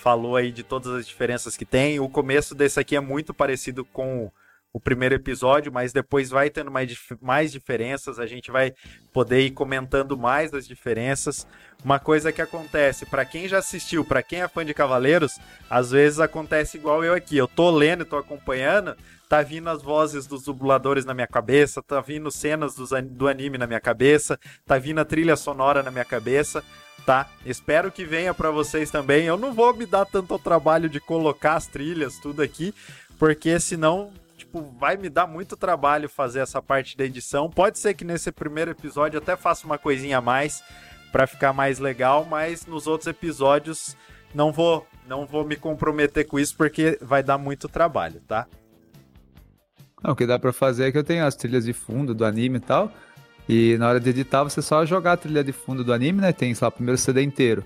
falou aí de todas as diferenças que tem. O começo desse aqui é muito parecido com o primeiro episódio, mas depois vai tendo mais, mais diferenças, a gente vai poder ir comentando mais das diferenças. Uma coisa que acontece, para quem já assistiu, para quem é fã de Cavaleiros, às vezes acontece igual eu aqui. Eu tô lendo, tô acompanhando, tá vindo as vozes dos dubladores na minha cabeça, tá vindo cenas dos, do anime na minha cabeça, tá vindo a trilha sonora na minha cabeça tá? Espero que venha para vocês também. Eu não vou me dar tanto trabalho de colocar as trilhas, tudo aqui, porque senão tipo, vai me dar muito trabalho fazer essa parte da edição. Pode ser que nesse primeiro episódio até faça uma coisinha a mais para ficar mais legal, mas nos outros episódios não vou, não vou me comprometer com isso porque vai dar muito trabalho, tá? Não, o que dá para fazer é que eu tenho as trilhas de fundo do anime e tal, e na hora de editar você só jogar a trilha de fundo do anime, né? Tem, sei lá, o primeiro CD inteiro.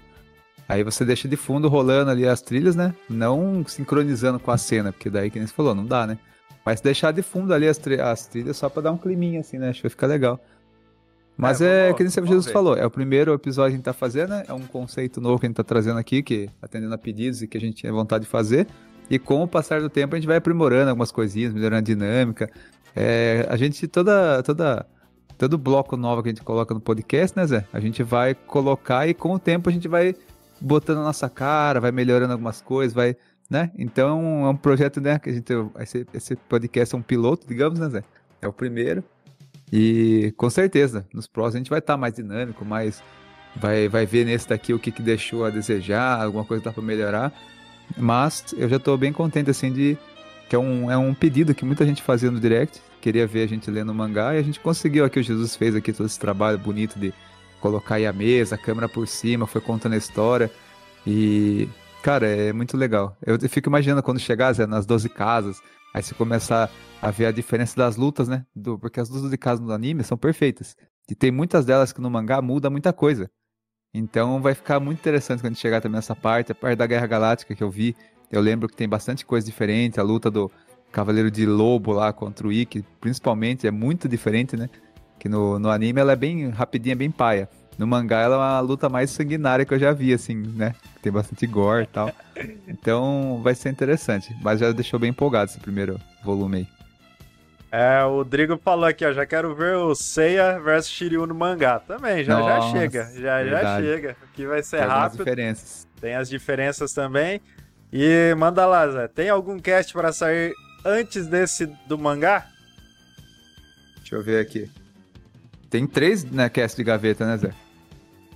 Aí você deixa de fundo rolando ali as trilhas, né? Não sincronizando com a cena, porque daí, que nem você falou, não dá, né? Mas deixar de fundo ali as, as trilhas só pra dar um climinha, assim, né? Acho que vai ficar legal. Mas é, é que nem o Jesus ver. falou, é o primeiro episódio que a gente tá fazendo, né? É um conceito novo que a gente tá trazendo aqui, que atendendo a pedidos e que a gente tinha vontade de fazer. E com o passar do tempo a gente vai aprimorando algumas coisinhas, melhorando a dinâmica. É, a gente, toda, toda, todo bloco novo que a gente coloca no podcast, né, Zé? A gente vai colocar e com o tempo a gente vai botando a nossa cara, vai melhorando algumas coisas, vai né? Então é um projeto, né? Que a gente, esse, esse podcast é um piloto, digamos, né, Zé? É o primeiro. E com certeza, nos próximos a gente vai estar tá mais dinâmico, mais. Vai, vai ver nesse daqui o que, que deixou a desejar, alguma coisa dá para melhorar. Mas eu já estou bem contente, assim, de. Que é um, é um pedido que muita gente fazia no direct. Queria ver a gente lendo mangá e a gente conseguiu aqui. O Jesus fez aqui todo esse trabalho bonito de colocar aí a mesa, a câmera por cima, foi contando a história. E Cara, é muito legal. Eu fico imaginando quando chegar, Zé, nas 12 casas, aí você começar a ver a diferença das lutas, né? Do, porque as lutas de casa no anime são perfeitas. E tem muitas delas que no mangá muda muita coisa. Então vai ficar muito interessante quando chegar também nessa parte. A parte da Guerra Galáctica que eu vi, eu lembro que tem bastante coisa diferente. A luta do Cavaleiro de Lobo lá contra o Ikki, principalmente, é muito diferente, né? Que no, no anime ela é bem rapidinha, bem paia. No mangá ela é uma luta mais sanguinária que eu já vi, assim, né? Tem bastante gore e tal. *laughs* Então vai ser interessante. Mas já deixou bem empolgado esse primeiro volume aí. É, o Drigo falou aqui, ó, já quero ver o Seiya versus Shiryu no mangá. Também, já, Nossa, já chega. Já, já chega. Aqui vai ser Tem rápido. Tem as diferenças. Tem as diferenças também. E manda lá, Zé. Tem algum cast para sair antes desse do mangá? Deixa eu ver aqui. Tem três né, cast de gaveta, né, Zé?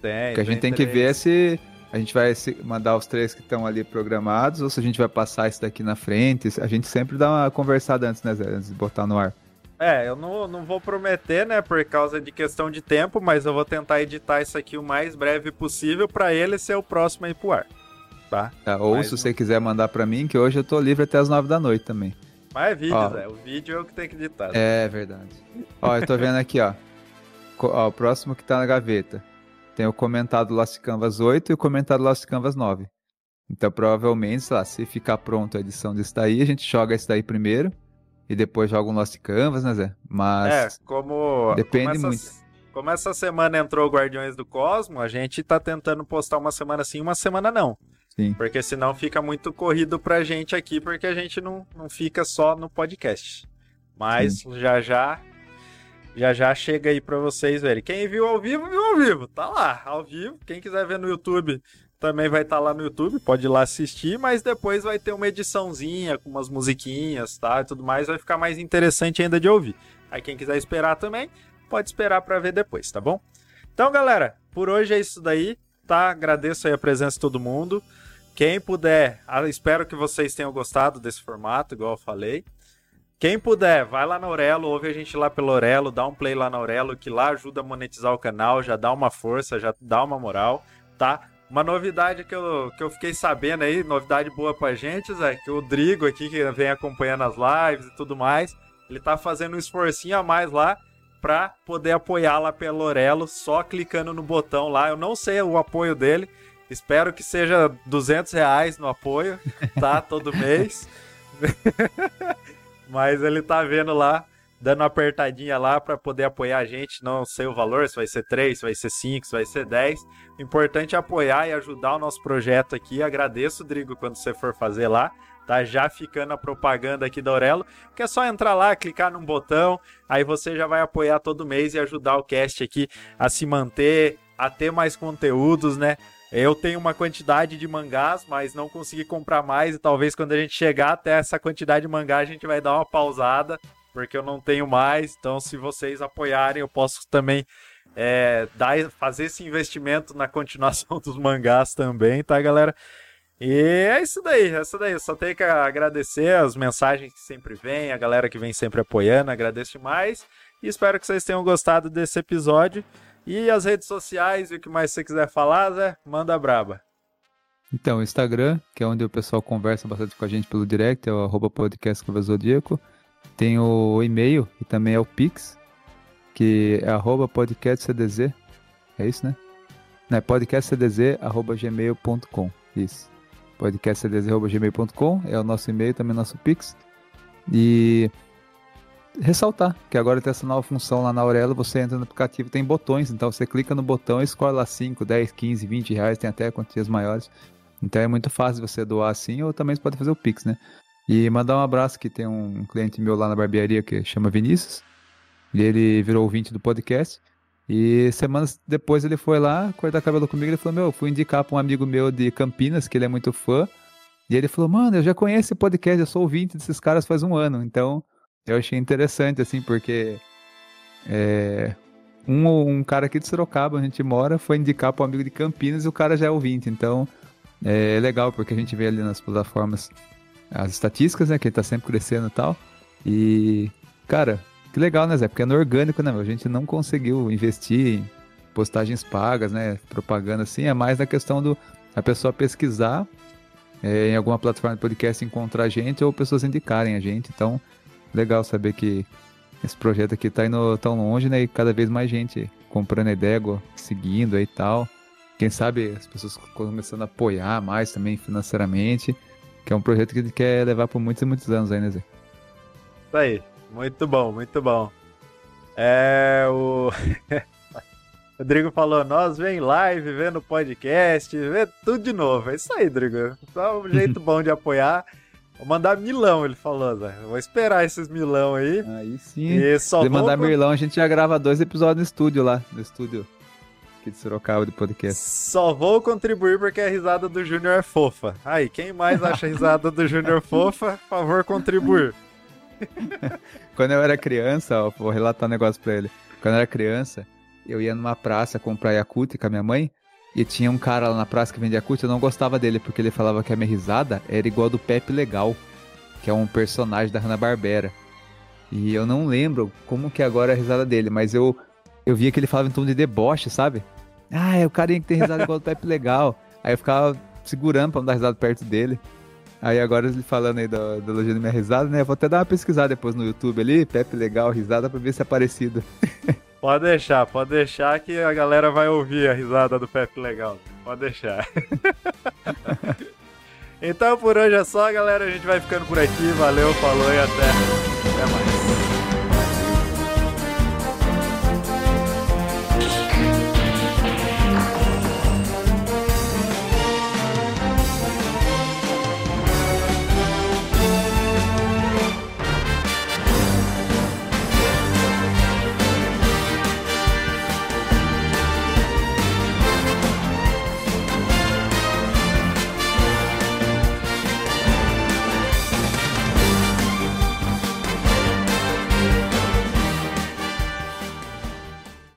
Tem. O que a gente tem, que ver se a gente vai mandar os três que estão ali programados ou se a gente vai passar isso daqui na frente. A gente sempre dá uma conversada antes, né, Zé? Antes de botar no ar. É, eu não, não vou prometer, né, por causa de questão de tempo, mas eu vou tentar editar isso aqui o mais breve possível para ele ser o próximo aí pro ar. Tá? tá ou mas se você quiser mandar para mim, que hoje eu tô livre até as nove da noite também. Mas é vídeo, ó, Zé. O vídeo é o que tem que editar. É verdade. ó, eu tô vendo aqui, ó. ó. O próximo que tá na gaveta. Tem o comentado Lost Canvas 8 e o comentado Lost Canvas 9. Então, provavelmente, sei lá, se ficar pronto a edição desse daí, a gente joga esse daí primeiro e depois joga um Lost Canvas, né, Zé? Mas. É, como. Depende como muito. Como essa semana entrou Guardiões do Cosmo, a gente tá tentando postar uma semana sim, uma semana não. Sim. Porque senão fica muito corrido pra gente aqui, porque a gente não, não fica só no podcast. Mas sim. já já já já chega aí para vocês verem. Quem viu ao vivo, viu ao vivo. Tá lá, ao vivo. Quem quiser ver no YouTube, também vai estar tá lá no YouTube, pode ir lá assistir, mas depois vai ter uma ediçãozinha com umas musiquinhas, tá? E tudo mais, vai ficar mais interessante ainda de ouvir. Aí quem quiser esperar também, pode esperar para ver depois, tá bom? Então, galera, por hoje é isso daí, tá? Agradeço aí a presença de todo mundo. Quem puder, espero que vocês tenham gostado desse formato, igual eu falei. Quem puder, vai lá na Aurelo, ouve a gente lá pelo Aurelo, dá um play lá na Aurelo, que lá ajuda a monetizar o canal, já dá uma força, já dá uma moral, tá? Uma novidade que eu, que eu fiquei sabendo aí, novidade boa pra gente, Zé, que o Drigo aqui, que vem acompanhando as lives e tudo mais, ele tá fazendo um esforcinho a mais lá pra poder apoiar lá pelo Aurelo, só clicando no botão lá. Eu não sei o apoio dele, espero que seja 200 reais no apoio, tá? *laughs* Todo mês. *laughs* Mas ele tá vendo lá dando uma apertadinha lá para poder apoiar a gente. Não sei o valor, se vai ser 3, se vai ser 5, se vai ser 10. O importante é apoiar e ajudar o nosso projeto aqui. Agradeço, Drigo, quando você for fazer lá. Tá já ficando a propaganda aqui da Aurelo, que é só entrar lá, clicar num botão, aí você já vai apoiar todo mês e ajudar o cast aqui a se manter, a ter mais conteúdos, né? Eu tenho uma quantidade de mangás, mas não consegui comprar mais. E talvez quando a gente chegar até essa quantidade de mangá, a gente vai dar uma pausada porque eu não tenho mais. Então, se vocês apoiarem, eu posso também é, dar, fazer esse investimento na continuação *laughs* dos mangás também, tá, galera? E é isso daí, é isso daí. Eu só tenho que agradecer as mensagens que sempre vêm, a galera que vem sempre apoiando, agradeço demais. E espero que vocês tenham gostado desse episódio. E as redes sociais e o que mais você quiser falar, Zé, manda braba. Então, o Instagram, que é onde o pessoal conversa bastante com a gente pelo direct, é o arroba podcast Zodíaco. Tem o e-mail, que também é o Pix, que é podcastcdz. É isso, né? Não, é podcastcdz.gmail.com. Isso. podcastcdz.gmail.com é o nosso e-mail, também é o nosso Pix. E ressaltar que agora tem essa nova função lá na Aurelo, você entra no aplicativo, tem botões, então você clica no botão e escolhe lá 5, 10, 15, 20 reais, tem até quantias maiores. Então é muito fácil você doar assim, ou também você pode fazer o Pix, né? E mandar um abraço que tem um cliente meu lá na barbearia que chama Vinícius. E ele virou ouvinte do podcast. E semanas depois ele foi lá cortar cabelo comigo. Ele falou: Meu, fui indicar para um amigo meu de Campinas, que ele é muito fã. E ele falou: Mano, eu já conheço esse podcast, eu sou ouvinte desses caras faz um ano. Então eu achei interessante, assim, porque é, um, um cara aqui de Sorocaba, onde a gente mora, foi indicar para um amigo de Campinas e o cara já é ouvinte. Então é legal, porque a gente vê ali nas plataformas as estatísticas, né? Que ele tá sempre crescendo e tal. E, cara, que legal, né, Zé? Porque é no orgânico, né? A gente não conseguiu investir em postagens pagas, né? Propaganda assim. É mais na questão do a pessoa pesquisar é, em alguma plataforma de podcast encontrar a gente ou pessoas indicarem a gente. Então, legal saber que esse projeto aqui tá indo tão longe, né? E cada vez mais gente comprando ideia, seguindo aí e tal. Quem sabe as pessoas começando a apoiar mais também financeiramente. Que é um projeto que ele quer levar por muitos e muitos anos aí, né, Zé? Isso aí. Muito bom, muito bom. É o. *laughs* Rodrigo falou, nós vem live, vendo podcast, vê tudo de novo. É isso aí, Rodrigo. Só um jeito *laughs* bom de apoiar. Vou mandar milão, ele falou, Zé. Vou esperar esses milão aí. Aí sim. E só Se mandar milão, a gente já grava dois episódios no estúdio lá, no estúdio aqui de Sorocaba de podcast. Só vou contribuir porque a risada do Júnior é fofa. Aí, quem mais acha a risada do Júnior fofa, por favor, contribuir. *laughs* Quando eu era criança, ó, vou relatar um negócio pra ele. Quando eu era criança, eu ia numa praça comprar Yakult com a minha mãe. E tinha um cara lá na praça que vendia Yakult, eu não gostava dele, porque ele falava que a minha risada era igual a do Pepe Legal, que é um personagem da Hanna-Barbera. E eu não lembro como que agora é a risada dele, mas eu eu via que ele falava em tom de deboche, sabe? Ah, é o carinha que tem risada igual do Pepe legal. Aí eu ficava segurando pra não dar risada perto dele. Aí agora ele falando aí da, elogio da minha risada, né? Eu vou até dar uma pesquisada depois no YouTube ali, Pepe legal, risada, pra ver se é parecido. *laughs* Pode deixar, pode deixar que a galera vai ouvir a risada do Pepe legal. Pode deixar. *laughs* então por hoje é só, galera. A gente vai ficando por aqui. Valeu, falou e até, até mais.